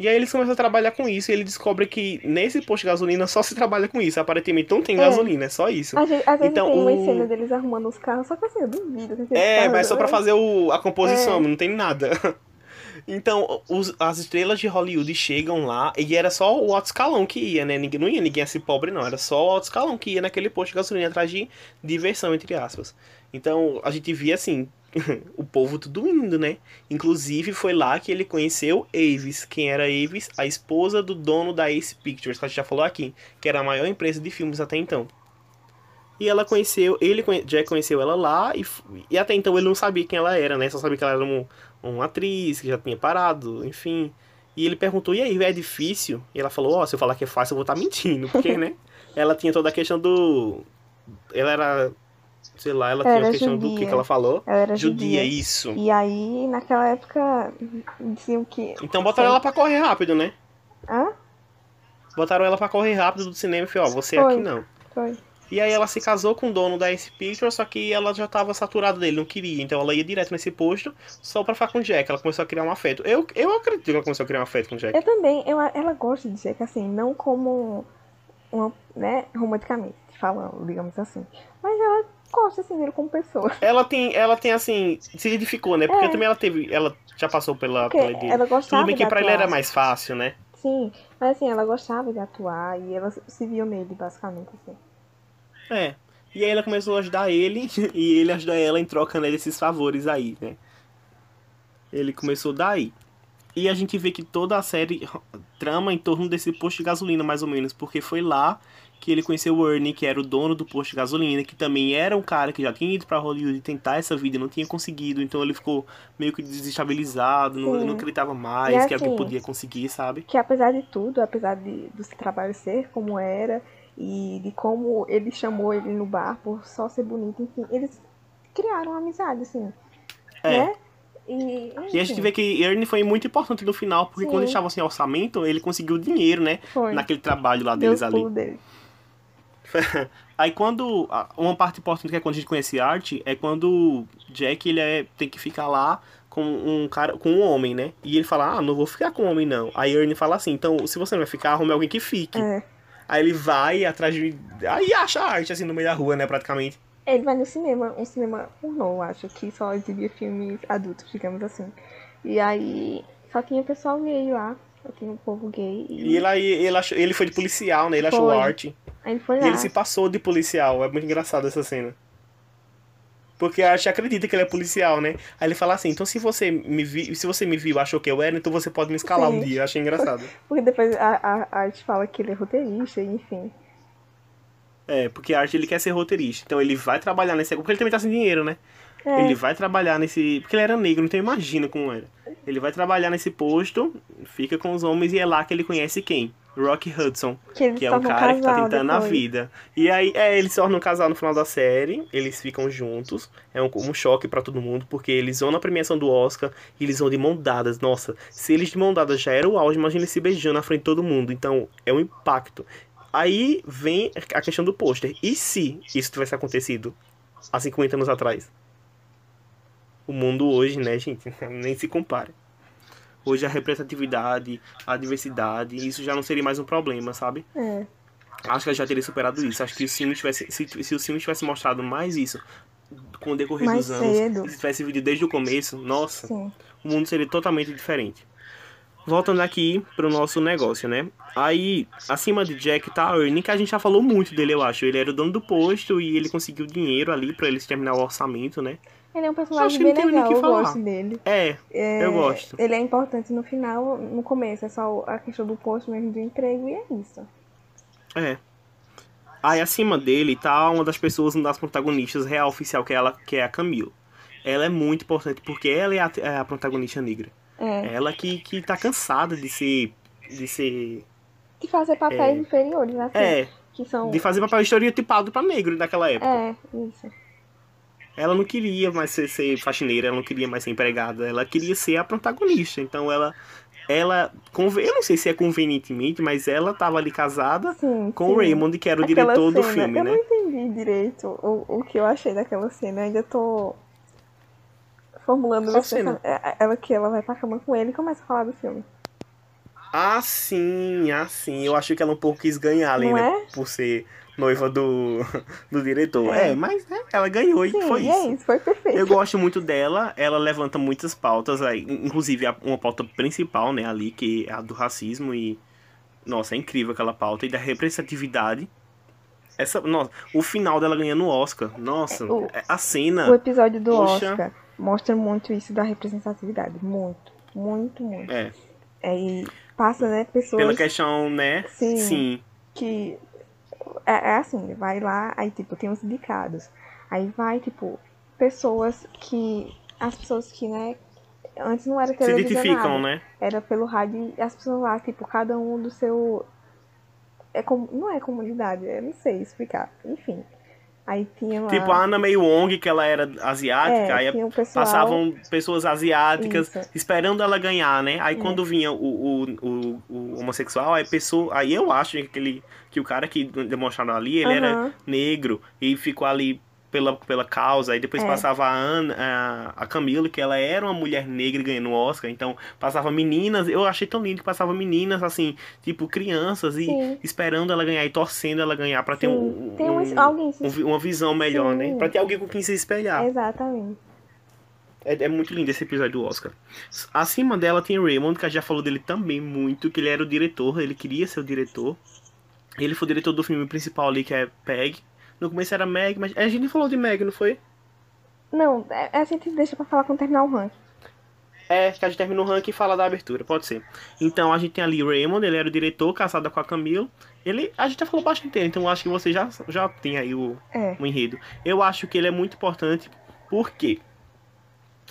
E aí eles começam a trabalhar com isso e ele descobre que nesse posto de gasolina só se trabalha com isso. Aparentemente não tem É. gasolina, é só isso. Às vezes, às vezes Então, tem uma o- cena deles arrumando os carros, só que assim, eu duvido que É, mas só pra fazer o, a composição, É. não tem nada. <laughs> Então, os- as estrelas de Hollywood chegam lá e era só o alto escalão que ia, né? Ninguém, não ia ninguém assim pobre, não. Era só o alto escalão que ia naquele posto de gasolina atrás de diversão, entre aspas. Então, a gente via assim, <laughs> o povo tudo indo, né? Inclusive, foi lá que ele conheceu Avis. Quem era Avis? A esposa do dono da Ace Pictures, que a gente já falou aqui, que era a maior empresa de filmes até então. E ela conheceu, ele Jack conheceu ela lá e, e até então ele não sabia quem ela era, né? Só sabia que ela era um- uma atriz que já tinha parado, enfim. E ele perguntou: "E aí, é difícil?" E ela falou: "Ó, se eu falar que é fácil, eu vou estar mentindo", porque, né? <laughs> Ela tinha toda a questão do ela era sei lá, ela tinha Era a questão do que, judia. que ela falou. Ela era Judia, judia. isso. E aí, naquela época, diziam que. Então botaram ela pra correr rápido, né? Hã? Botaram ela pra correr rápido do cinema e falou, ó, você Foi. aqui não. Foi. E aí ela se casou com o dono da Ace Pictures, só que ela já tava saturada dele, não queria. Então ela ia direto nesse posto só pra ficar com o Jack. Ela começou a criar um afeto. Eu, eu acredito que ela começou a criar um afeto com o Jack. Eu também, eu, ela gosta de Jack, assim, não como uma, né, romanticamente falando, digamos assim. Mas ela gosta, assim, dele como pessoa. <laughs> Ela tem, ela tem assim, se identificou, né? Porque É. também ela teve, ela já passou pela, Porque pela ideia. ela gostava Tudo bem que pra ele era mais fácil, né? Sim, mas assim, ela gostava de atuar e ela se viu nele, basicamente, assim. É. E aí ela começou a ajudar ele <laughs> e ele ajudou ela em troca né, desses favores aí, né? Ele começou daí. E a gente vê que toda a série trama em torno desse posto de gasolina, mais ou menos, porque foi lá que ele conheceu o Ernie, que era o dono do posto de gasolina, que também era um cara que já tinha ido pra Hollywood tentar essa vida e não tinha conseguido, então ele ficou meio que desestabilizado, não, não acreditava mais E que alguém assim, podia conseguir, sabe? Que apesar de tudo, apesar de, do trabalho ser como era e de como ele chamou ele no bar por só ser bonito, enfim, eles criaram uma amizade, assim, É. né? E, E a gente vê que Ernie foi muito importante no final, porque Sim. quando ele estava sem orçamento, ele conseguiu dinheiro, né? foi. Naquele trabalho lá Deu deles os ali. dele. <laughs> Aí quando. Uma parte importante que é quando a gente conhece Art é quando Jack ele é, tem que ficar lá com um cara, com um homem, né? E ele fala, ah, não vou ficar com homem, não. Aí Ernie fala assim, então, se você não vai ficar, arrume alguém que fique. É. Aí ele vai atrás de. Aí acha arte, assim, no meio da rua, né, praticamente. Ele vai no cinema, um cinema pornô, eu acho, que só exibia filmes adultos, digamos assim. E aí só tinha pessoal gay lá, só tinha um povo gay. E ele, aí, ele, achou, ele foi de policial, né? Ele achou Foi. Art. Aí ele foi E ele se passou de policial. É muito engraçado essa cena. Porque a Art acredita que ele é policial, né? Aí ele fala assim, então se você me vi, se você me viu e achou que eu era, então você pode me escalar um Sim. dia. Eu achei engraçado. <laughs> Porque depois a, a, arte fala que ele é roteirista, enfim. É, porque a Art ele quer ser roteirista. Então ele vai trabalhar nesse. Porque ele também tá sem dinheiro, né? É, Ele vai trabalhar nesse. Porque ele era negro, então imagina como era. Ele vai trabalhar nesse posto, fica com os homens e é lá que ele conhece quem? Rock Hudson. que Que é um cara que tá tentando a depois. vida. E aí, é, eles se tornam um casal no final da série, eles ficam juntos. É um, um choque pra todo mundo, porque eles vão na premiação do Oscar e eles vão de mão dadas. Nossa, se eles de mão dadas já era o auge, imagina eles se beijando na frente de todo mundo. Então, é um impacto. Aí vem a questão do pôster. E se isso tivesse acontecido há 50 anos atrás? O mundo hoje, né, gente? <laughs> Nem se compara. Hoje a representatividade, a diversidade, isso já não seria mais um problema, sabe? É. Acho que ela já teria superado isso. Acho que se o filme tivesse, se, se o filme tivesse mostrado mais isso com o decorrer Mais dos anos, cedo. se tivesse vídeo desde o começo, nossa, Sim. o mundo seria totalmente diferente. Voltando aqui pro nosso negócio, né? Aí, acima de Jack tá Ernie, que a gente já falou muito dele, eu acho. Ele era o dono do posto e ele conseguiu dinheiro ali pra eles terminar o orçamento, né? Ele é um personagem bem legal, eu gosto dele. É, É, eu gosto. Ele é importante no final, no começo, é só a questão do posto mesmo do emprego e é isso. É. Aí acima dele tá uma das pessoas, uma das protagonistas real oficial, que é ela, que é a Camila. Ela é muito importante porque ela é a, é a protagonista negra. É. Ela que, que tá cansada de ser. de ser. De fazer papéis inferiores, assim. É, Que são. de fazer papel estereotipado pra negro naquela época. É, isso. Ela não queria mais ser, ser faxineira, ela não queria mais ser empregada, ela queria ser a protagonista. Então ela. Ela. Eu não sei se é convenientemente, mas ela tava ali casada Sim. com sim. o Raymond, que era o Aquela diretor do cena, filme, eu né? não entendi direito o, o que eu achei daquela cena. Eu ainda tô formulando Qual cena? pensamentos. É, Ela que ela vai pra cama com ele e começa a falar do filme. Ah, sim, ah, sim. Eu achei que ela um pouco quis ganhar ali, Não né? é? Por ser noiva do, <laughs> do diretor. É. É, mas né, ela ganhou e Sim, foi e isso. é isso, foi perfeito. Eu gosto muito dela, ela levanta muitas pautas, aí, inclusive uma pauta principal, né, ali, que é a do racismo e. Nossa, é incrível aquela pauta. E da representatividade. Essa, nossa, o final dela ganhando o Oscar. Nossa, O- é- a cena. O episódio do. Oscar mostra muito isso da representatividade. Muito, muito, muito. É, Aí passa, né, pessoas pela questão, né? Sim. Sim. que. É, é assim, vai lá, aí tipo, tem os indicados. Aí vai, tipo, pessoas que. As pessoas que, né, antes não era Se televisionado. identificam, né? Era pelo rádio e as pessoas lá, tipo, cada um do seu. É como, não é comunidade, eu não sei explicar. Enfim. Aí tinha lá. Tipo a Ana May Wong, que ela era asiática, é, aí o pessoal. passavam pessoas asiáticas Isso. esperando ela ganhar, né? Aí É. quando vinha o, o, o, o homossexual, aí pessoa, aí eu acho que aquele que o cara que demonstraram ali, ele era Aham. negro e ficou ali pela, pela causa, aí depois É. passava a Ana, a, a Camila, que ela era uma mulher negra ganhando o Oscar, então passava meninas, eu achei tão lindo que passava meninas assim, tipo crianças e Sim. esperando ela ganhar e torcendo ela ganhar pra ter um, Tem um, um- alguém um uma visão melhor, né? Sim. Pra ter alguém com quem se espelhar. Exatamente. É, é muito lindo esse episódio do Oscar. Acima dela tem Raymond, que a gente já falou dele também muito, que ele era o diretor, ele queria ser o diretor. Ele foi o diretor do filme principal ali, que é Peg. No começo era Meg, mas a gente falou de Meg, não foi? Não, é- a gente deixa pra falar quando terminar o ranking. É, que a gente termina o ranking e fala da abertura, pode ser. Então a gente tem ali o Raymond, ele era o diretor, casado com a Camille. Ele, a gente já falou bastante dele, então acho que você já, já tem aí o, É. o enredo. Eu acho que ele é muito importante porque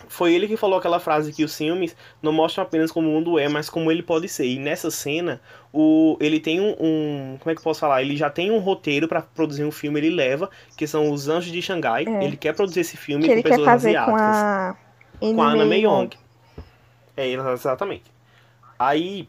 foi ele que falou aquela frase que os filmes não mostram apenas como o mundo é, mas como ele pode ser. E nessa cena, o, ele tem um, um- Como é que eu posso falar? Ele já tem um roteiro pra produzir um filme, ele leva, que são Os Anjos de Xangai. É. Ele quer produzir esse filme Que com pessoas fazer asiáticas. com a. Com a Ana May Young. Young. É, exatamente. Aí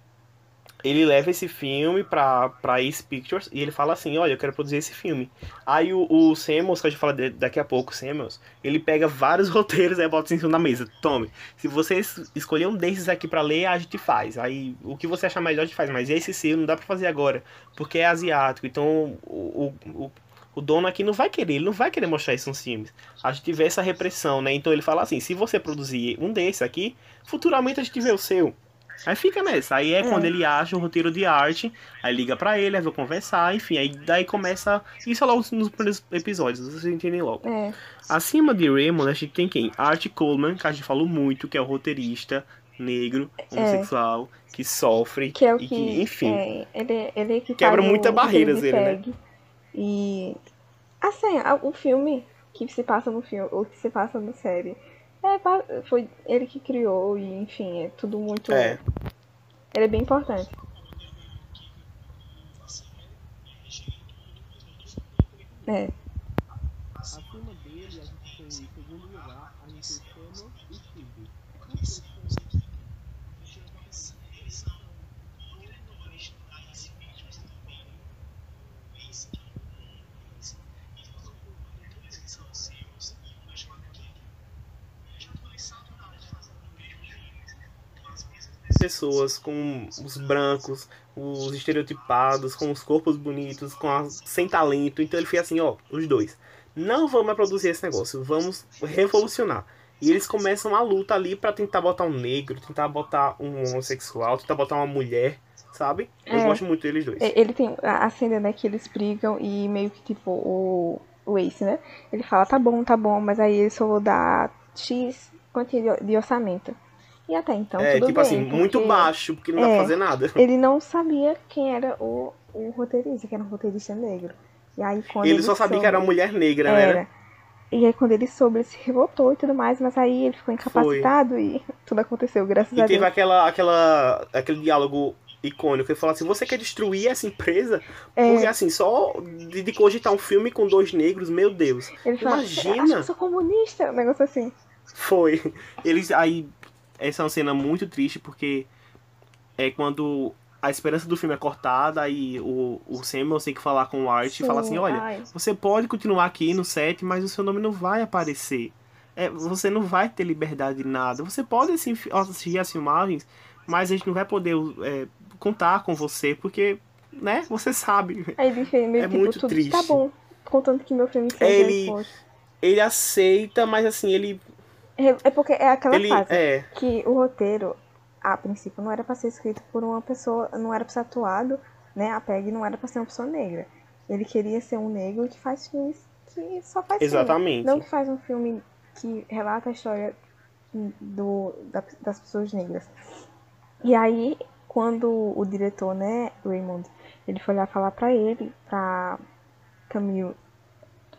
ele leva esse filme pra, pra Ace Pictures e ele fala assim, olha, eu quero produzir esse filme. Aí o, o Samuels, que a gente fala de- daqui a pouco, Samuels, ele pega vários <laughs> roteiros e bota em cima da mesa. Tome, se você es- escolher um desses aqui pra ler, a gente faz. Aí o que você achar melhor, a gente faz. Mas esse seu não dá pra fazer agora, porque é asiático. Então o, o, o, o dono aqui não vai querer, ele não vai querer mostrar nos filmes. A gente vê essa repressão, né? Então ele fala assim, se você produzir um desses aqui, futuramente a gente vê o seu. Aí fica nessa. Aí é, É. quando ele acha o roteiro de arte, aí liga pra ele, aí vai conversar, enfim, aí daí começa. Isso é logo nos primeiros episódios, vocês entendem logo. É. Acima de Raymond, a gente tem quem? Art Coleman, que a gente falou muito, que é o roteirista negro, homossexual, que sofre. Que é o e que. enfim. é, ele, ele é que Quebra muitas barreiras ele, né? E. Assim, o filme que se passa no filme, ou que se passa na série. É, foi ele que criou e, enfim, é tudo muito. É. Ele é bem importante. É. Acima dele, a gente tem, em segundo lugar, a gente tem Samuel e Steve. Pessoas com os brancos, os estereotipados, com os corpos bonitos, com a, sem talento. Então ele fez assim, ó, os dois. Não vamos produzir esse negócio, vamos revolucionar. E eles começam a luta ali para tentar botar um negro, tentar botar um homossexual, tentar botar uma mulher, sabe? Eu É. gosto muito deles dois. Ele tem a cena, né, que eles brigam e meio que, tipo, o, o Ace, né? Ele fala, tá bom, tá bom, mas aí ele só vou dar X quantia de orçamento. E até então, é, tipo bem. assim, muito porque baixo, porque não dá É. pra fazer nada. <laughs> Ele não sabia quem era o, o roteirista, que era um roteirista negro. E aí quando Ele só sabia que era uma soube- mulher negra, né? Era. E aí quando ele soube, ele se revoltou e tudo mais, mas aí ele ficou incapacitado e <laughs> tudo aconteceu, graças E a teve Deus. aquela, aquela, aquele diálogo icônico. Ele falou assim: você quer destruir essa empresa? É. Porque assim, só de, de cogitar um filme com dois negros, meu Deus. Ele fala, imagina. que eu sou comunista, um negócio assim. Foi. Eles aí. Essa é uma cena muito triste porque é quando a esperança do filme é cortada e o, o Samuel tem que falar com o Art e falar assim, Sim, olha, ai. você pode continuar aqui no set, mas o seu nome não vai aparecer. É, você não vai ter liberdade de nada. Você pode assim, assistir as filmagens, mas a gente não vai poder é, contar com você, porque, né, você sabe. Aí ele meio É tipo, muito tudo triste. tá bom. Contanto que meu filme seja Ele-. Ele aceita, mas assim, ele. É porque é aquela ele fase é. que o roteiro, a princípio, não era pra ser escrito por uma pessoa, não era pra ser atuado, né? A Peg não era pra ser uma pessoa negra. Ele queria ser um negro que faz filmes que só faz filme. Exatamente. Não que faz um filme que relata a história do, da- das pessoas negras. E aí, quando o diretor, né, Raymond, ele foi lá falar pra ele, pra Camille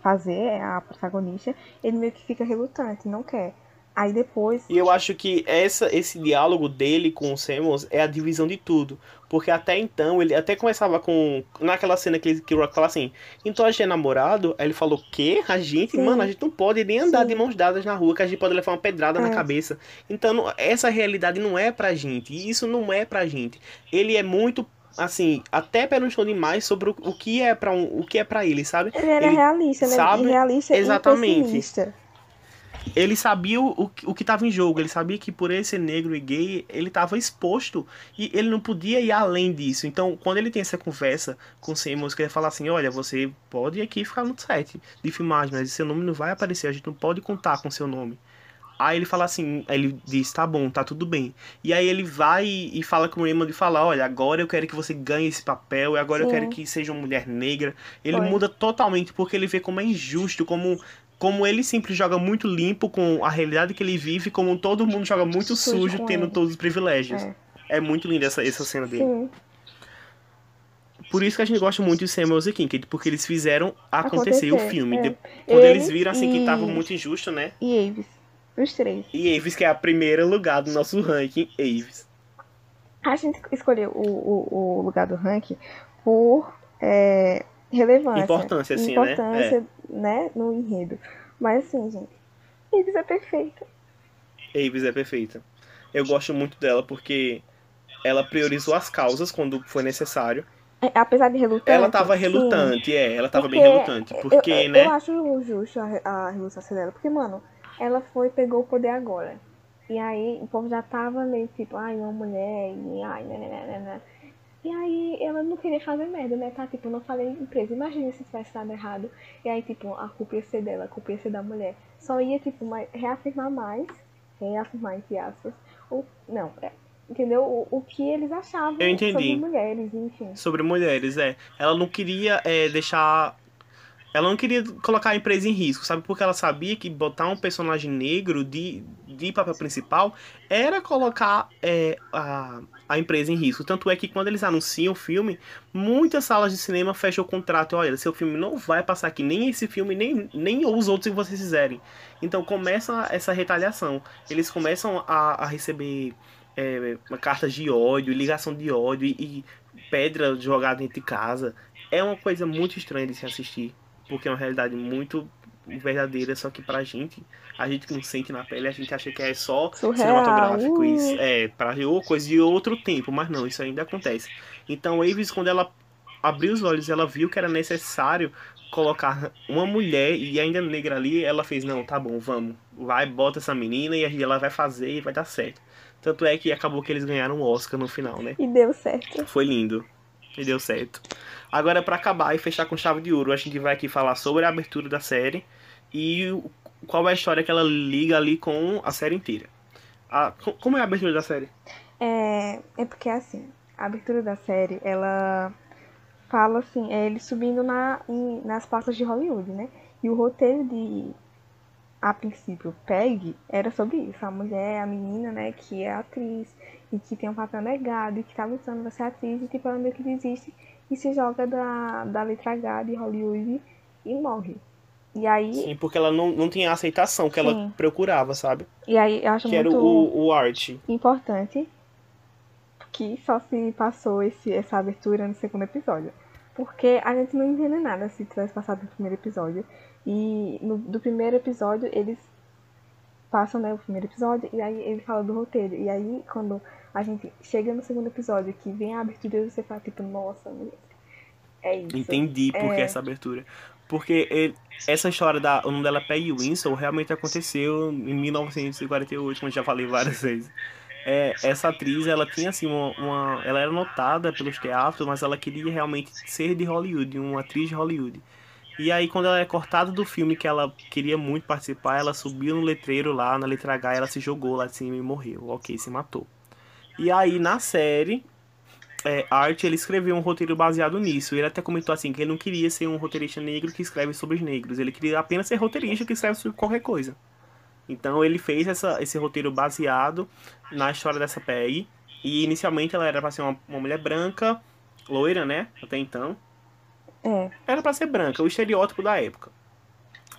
fazer a protagonista, ele meio que fica relutante, não quer. Aí depois, E eu acho que essa, esse diálogo dele com o Samuels é a divisão de tudo. Porque até então, ele até começava com. Naquela cena que, ele- que o Rock fala assim: então a gente é namorado? Aí ele falou: quê? A gente? Sim. Mano, a gente não pode nem andar Sim. de mãos dadas na rua, que a gente pode levar uma pedrada na É. cabeça. Então, essa realidade não é pra gente. E isso não é pra gente. Ele é muito. Assim, até perguntou demais sobre o, o que é para um, o que é para ele, sabe? ele era ele realista, né? sabe- realista Exatamente. e pessimista. Ele sabia o, o, que estava em jogo, ele sabia que por ele ser negro e gay, ele estava exposto e ele não podia ir além disso. Então, quando ele tem essa conversa com o Simmons, que ele fala assim: Olha, você pode aqui ficar no set de filmagem, mas seu nome não vai aparecer, a gente não pode contar com seu nome. Aí ele fala assim, aí ele diz, tá bom, tá tudo bem. E aí ele vai e, fala com o Raymond e fala, olha, agora eu quero que você ganhe esse papel, e agora eu Sim. quero que seja uma mulher negra. Ele Foi. muda totalmente, porque ele vê como é injusto, como, como ele sempre joga muito limpo com a realidade que ele vive, como todo mundo joga muito Sujo sujo, tendo ele. todos os privilégios. É. É, muito linda essa, essa cena dele. Sim, Por isso que a gente gosta muito de Samuel e Kincaid, porque eles fizeram acontecer, o Acontecer, filme. é. Quando eles Eles viram assim que e- tava muito injusto, né? e Aves. Os três. E Aves, que é a primeira lugar do nosso ranking, Aves. A gente escolheu o, o, o lugar do ranking por é, relevância. Importância, assim, né? Importância, né? No enredo. Mas assim, gente, Aves é perfeita. Aves é perfeita. Eu gosto muito dela porque ela priorizou as causas quando foi necessário. É, apesar de relutante. Ela tava sim. relutante, é, ela tava bem Porque relutante. eu- Porque, eu, né? Eu acho justo a, a relutância dela. Porque, mano, ela foi e pegou o poder agora. E aí o povo já tava meio tipo, ai, uma mulher, e ai, né, né, né, né, né. E aí ela não queria fazer merda, né? Tá, tipo, não falei empresa. Imagina se tivesse dado errado. E aí, tipo, a culpa ia ser dela, a culpa ia ser da mulher. Só ia, tipo, mais, reafirmar mais, reafirmar entre aspas, o. Não, é, entendeu? O, o que eles achavam sobre mulheres, enfim. Sobre mulheres, é. Ela não queria é, deixar. Ela não queria colocar a empresa em risco, sabe? Porque ela sabia que botar um personagem negro de, de papel principal era colocar é, a, a empresa em risco. Tanto é que quando eles anunciam o filme, muitas salas de cinema fecham o contrato. Olha, seu filme não vai passar aqui, nem esse filme, nem, nem os outros que vocês fizerem. Então começa essa retaliação. Eles começam a, a receber é, cartas de ódio, ligação de ódio e, e pedra jogada dentro de casa. É uma coisa muito estranha de se assistir, porque é uma realidade muito verdadeira, só que pra gente, a gente que não sente na pele, a gente acha que é só Surreal. cinematográfico, isso é para ou coisa de outro tempo, mas não, isso ainda acontece. Então, Avis, quando ela abriu os olhos, ela viu que era necessário colocar uma mulher e ainda negra ali, ela fez, não, tá bom, vamos. Vai, bota essa menina e ela vai fazer e vai dar certo. Tanto é que acabou que eles ganharam o Oscar no final, né? E deu certo. Foi lindo. E deu certo. Agora, para acabar e fechar com chave de ouro, a gente vai aqui falar sobre a abertura da série e qual é a história que ela liga ali com a série inteira. A, como é a abertura da série? É, é porque assim, a abertura da série, ela fala assim, é ele subindo na, em, nas placas de Hollywood, né? E o roteiro de, a princípio, Peg, era sobre isso. A mulher, a menina, né, que é atriz e que tem um papel negado e que tá lutando pra ser atriz e tipo, ela meio que desiste e se joga da, da letra H de Hollywood e morre. E aí... Sim, porque ela não, não tinha a aceitação que Sim. ela procurava, sabe? E aí eu acho que muito era o, o arte. importante que só se passou esse, essa abertura no segundo episódio. Porque a gente não entende nada se tivesse passado no primeiro episódio. E no, do primeiro episódio eles passam né, o primeiro episódio e aí ele fala do roteiro. E aí quando a gente chega no segundo episódio que vem a abertura você fala tipo, nossa, é isso. Entendi por que é... essa abertura. Porque ele, essa história da o nome dela é Peggy Winslow realmente aconteceu em 1948, como eu já falei várias vezes é, essa atriz, ela tinha assim uma, uma, Ela era notada pelos teatros, mas ela queria realmente ser de Hollywood, uma atriz de Hollywood. E aí, quando ela é cortada do filme que ela queria muito participar, ela subiu no letreiro lá, na letra H, ela se jogou lá de cima e morreu. Ok, se matou. E aí, na série, é, Art, ele escreveu um roteiro baseado nisso. Ele até comentou assim que ele não queria ser um roteirista negro que escreve sobre os negros. Ele queria apenas ser roteirista que escreve sobre qualquer coisa. Então ele fez essa, esse roteiro baseado na história dessa Peg. E inicialmente ela era pra ser uma, uma mulher branca, loira, né? Até então. É. Era pra ser branca, o estereótipo da época.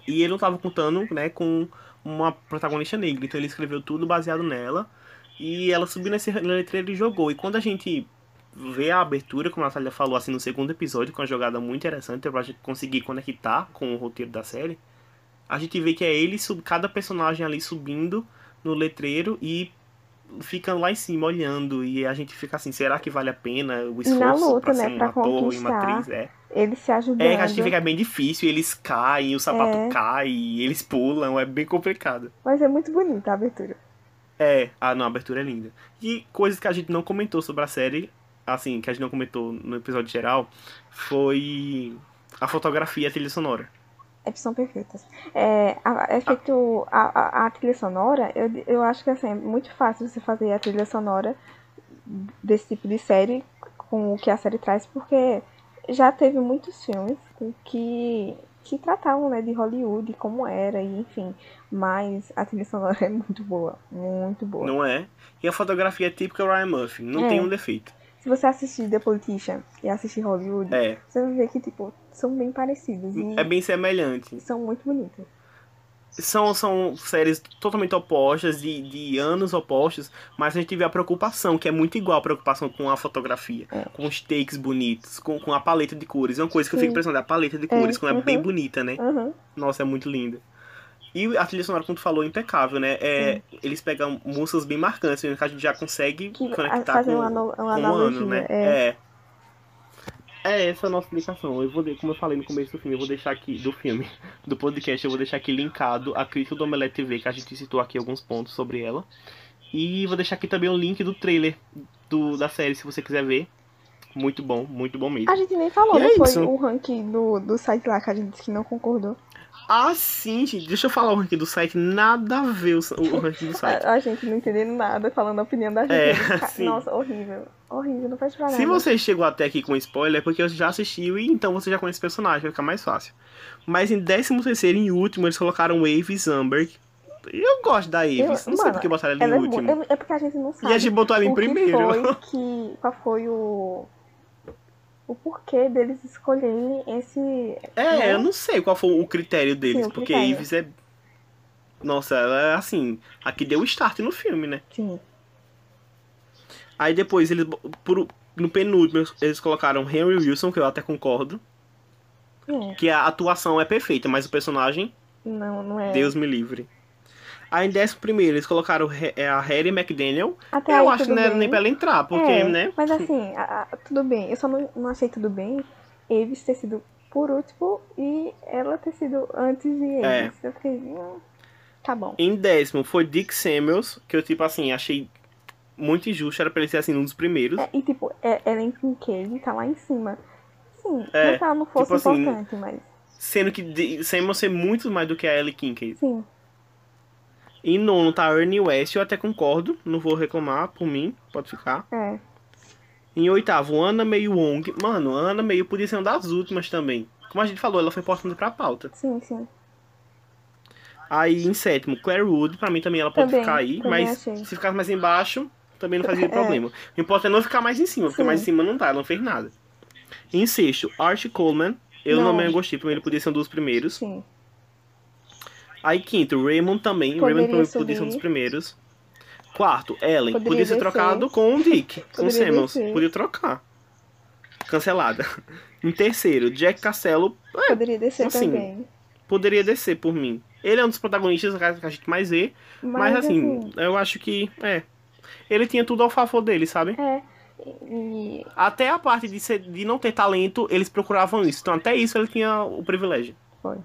E ele não tava contando, né, com uma protagonista negra. Então ele escreveu tudo baseado nela. E ela subiu nesse letreiro e jogou. E quando a gente vê a abertura, como a Natália falou assim no segundo episódio, com uma jogada muito interessante pra gente conseguir conectar com o roteiro da série a gente vê que é ele, cada personagem ali subindo no letreiro e ficando lá em cima olhando e a gente fica assim, será que vale a pena o esforço luta, pra né, ser um ator e uma atriz? É. Eles se ajudando. É, a gente é bem difícil, eles caem, o sapato é. cai, eles pulam, é bem complicado. Mas é muito bonita a abertura. É, a, não, a abertura é linda. E coisas que a gente não comentou sobre a série, assim, que a gente não comentou no episódio geral, foi a fotografia e a trilha sonora é, são perfeitas. É, a, é feito a, a, a, trilha sonora, eu, eu acho que assim, é muito fácil você fazer a trilha sonora desse tipo de série com o que a série traz, porque já teve muitos filmes que, que tratavam né, de Hollywood, como era, e enfim. Mas a trilha sonora é muito boa, muito boa. Não é? E a fotografia é típica Ryan Murphy, não é. tem um defeito. Se você assistir The Politician e assistir Hollywood, é. você vai ver que, tipo, são bem parecidos. é bem semelhante. São muito bonitas. São, são séries totalmente opostas, de, de anos opostos, mas a gente vê a preocupação, que é muito igual a preocupação com a fotografia, é. com os takes bonitos, com, com a paleta de cores. É uma coisa que Sim. eu fico impressionado, a paleta de cores, é, quando uhum. é bem bonita, né? Uhum. Nossa, é muito linda. E a trilha sonora, como tu falou, é impecável, né? É, eles pegam músicas bem marcantes, que a gente já consegue que conectar com, uma, uma com um ano, né? É. é. É essa a nossa explicação. Eu vou, como eu falei no começo do filme, eu vou deixar aqui, do filme, <laughs> do podcast, eu vou deixar aqui linkado a crítica do Omelete TV, que a gente citou aqui alguns pontos sobre ela. E vou deixar aqui também o link do trailer do, da série, se você quiser ver. Muito bom, muito bom mesmo. A gente nem falou, e não é foi isso. o ranking do, do site lá que a gente disse que não concordou. Ah, sim, gente. Deixa eu falar o ranking do site. Nada a ver o, o ranking do site. <laughs> a, gente não entendendo nada, falando a opinião da gente. É. Nossa, horrível. Horrível, não faz pra Se você chegou até aqui com spoiler, é porque você já assistiu e então você já conhece o personagem, vai ficar mais fácil. Mas em 13 terceiro e último, eles colocaram Wave Zamberg. Eu gosto da Eve. não mano, sei porque botaram ela em é último. É, é, porque a gente não sabe. E a gente botou ela em primeiro. Foi <laughs> que, qual foi o o porquê deles escolherem esse. É, né? eu não sei qual foi o critério deles, Sim, o porque critério. Ives é. Nossa, ela é assim. Aqui deu o start no filme, né? Sim. Aí depois eles. Por, no penúltimo, eles colocaram Henry Wilson, que eu até concordo. É. Que a atuação é perfeita, mas o personagem. Não, não é. Deus me livre. Aí em décimo primeiro eles colocaram é, a Harry McDaniel. Até eu acho que não era nem pra ela entrar, porque, é, né? Mas assim, a, a, tudo bem. Eu só não, não achei tudo bem Aves ter sido por último e ela ter sido antes de eles. É. Eu fiquei, hum, tá bom. Em décimo foi Dick Samuels, que eu, tipo assim, achei muito injusto, era pra ele ser assim um dos primeiros. É, e tipo, é, Ellen Kincaid tá lá em cima. Sim, É, não que ela não fosse tipo assim, importante, mas Sendo que Samuels ser muito mais do que a Ellie Kincaid. sim. Em nono tá Ernie West, eu até concordo, não vou reclamar por mim, pode ficar. É. Em oitavo, Ana Meio Wong. Mano, Ana Meio podia ser uma das últimas também. Como a gente falou, ela foi importante pra pauta. Sim, sim. Aí em sétimo, Claire Wood, pra mim também ela pode Também, ficar aí, mas achei. se ficasse mais embaixo, também não fazia É. problema. O importante é não ficar mais em cima, porque Sim. mais em cima não tá, ela não fez nada. Em sexto, Art Coleman. Eu Não. não, gostei, pra mim ele podia ser um dos primeiros. Sim. Aí quinto, Raymond também. Poderia Raymond subir. podia ser um dos primeiros. Quarto, Ellen. Poderia podia ser descer. trocado com o Dick, com o descer. Podia trocar. Cancelada. Em terceiro, Jack Castello. É, Poderia descer assim, também. poderia descer por mim. Ele é um dos protagonistas que a gente mais vê. Mas, assim, eu acho que. É. Ele tinha tudo ao favor dele, sabe? É. E Até a parte de, ser, de não ter talento, eles procuravam isso. Então, até isso ele tinha o privilégio. foi.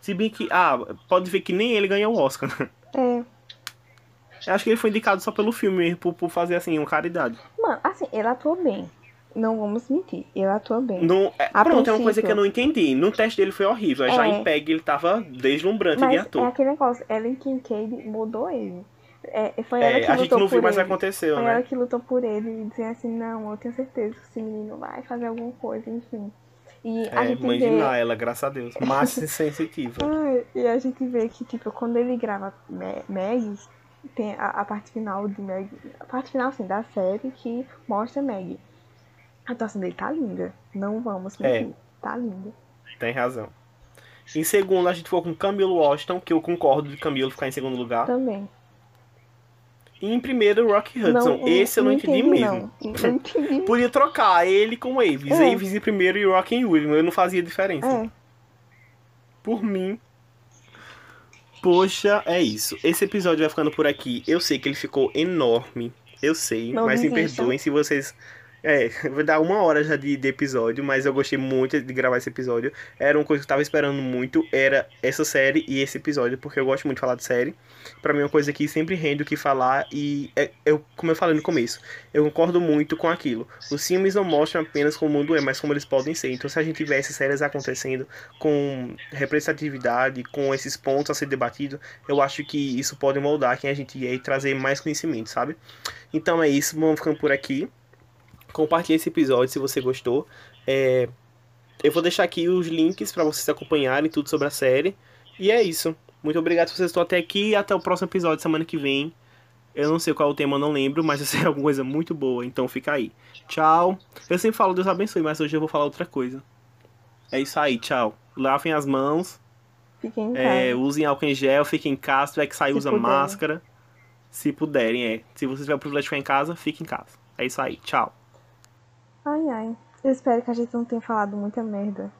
Se bem que. Ah, pode ver que nem ele ganhou o Oscar. né? É. Eu acho que ele foi indicado só pelo filme mesmo, por, por fazer assim, uma caridade. Mano, assim, ele atuou bem. Não vamos mentir. Ele atua bem. No, é, pronto, é uma coisa princípio. que eu não entendi. No teste dele foi horrível. Já É. em PEG ele tava deslumbrante de Mas é ator. aquele negócio, Ellen Kincaid mudou ele. É, foi ela É, que a gente lutou não viu, por mas ele. aconteceu, Foi ela né? que lutou por ele e dizer assim, não, eu tenho certeza que esse menino vai fazer alguma coisa, enfim. E a É, gente mãe de vê. Naila, graças a Deus. Massa e sensitiva. <laughs> E a gente vê que, tipo, quando ele grava Ma- Meg, tem a, a parte final de Meg. A parte final, assim, da série que mostra Meg. A atuação dele tá linda. Não vamos É. mentir. Tá linda. Tem razão. Em segundo, a gente ficou com Camilo Washington, que eu concordo de Camilo ficar em segundo lugar. Também. E em primeiro, Rock Hudson. Esse eu não, entendi, mesmo. Não, não entendi. <laughs> Podia trocar ele com o Avis. É. Avis em primeiro e Rock em último. Eu não fazia diferença. É, Por mim. Poxa, é isso. Esse episódio vai ficando por aqui. Eu sei que ele ficou enorme. Eu sei, Não mas me perdoem se vocês. É, <laughs> vai dar uma hora já de, de episódio, mas eu gostei muito de gravar esse episódio. Era uma coisa que eu tava esperando muito, era essa série e esse episódio, porque eu gosto muito de falar de série. Pra mim é uma coisa que sempre rende o que falar e é, eu, como eu falei no começo, eu concordo muito com aquilo. Os filmes não mostram apenas como o mundo é, mas como eles podem ser. Então se a gente tivesse séries acontecendo com representatividade, com esses pontos a ser debatido, eu acho que isso pode moldar quem a gente é e trazer mais conhecimento, sabe? Então é isso, vamos ficando por aqui. Compartilhe esse episódio se você gostou. É, Eu vou deixar aqui os links para vocês acompanharem tudo sobre a série. E é isso. Muito obrigado por vocês estão até aqui e até o próximo episódio semana que vem. Eu não sei qual é o tema, eu não lembro, mas vai ser <laughs> alguma coisa muito boa, então fica aí. Tchau. Eu sempre falo Deus abençoe, mas hoje eu vou falar outra coisa. É isso aí, tchau. Lavem as mãos, fiquem em casa. é, usem álcool em gel, fiquem em casa, se tiver que sair, Se usa puderem. máscara. Se puderem, é. Se você tiver o privilégio de ficar em casa, fique em casa. É isso aí, tchau. Ai, ai. Eu espero que a gente não tenha falado muita merda.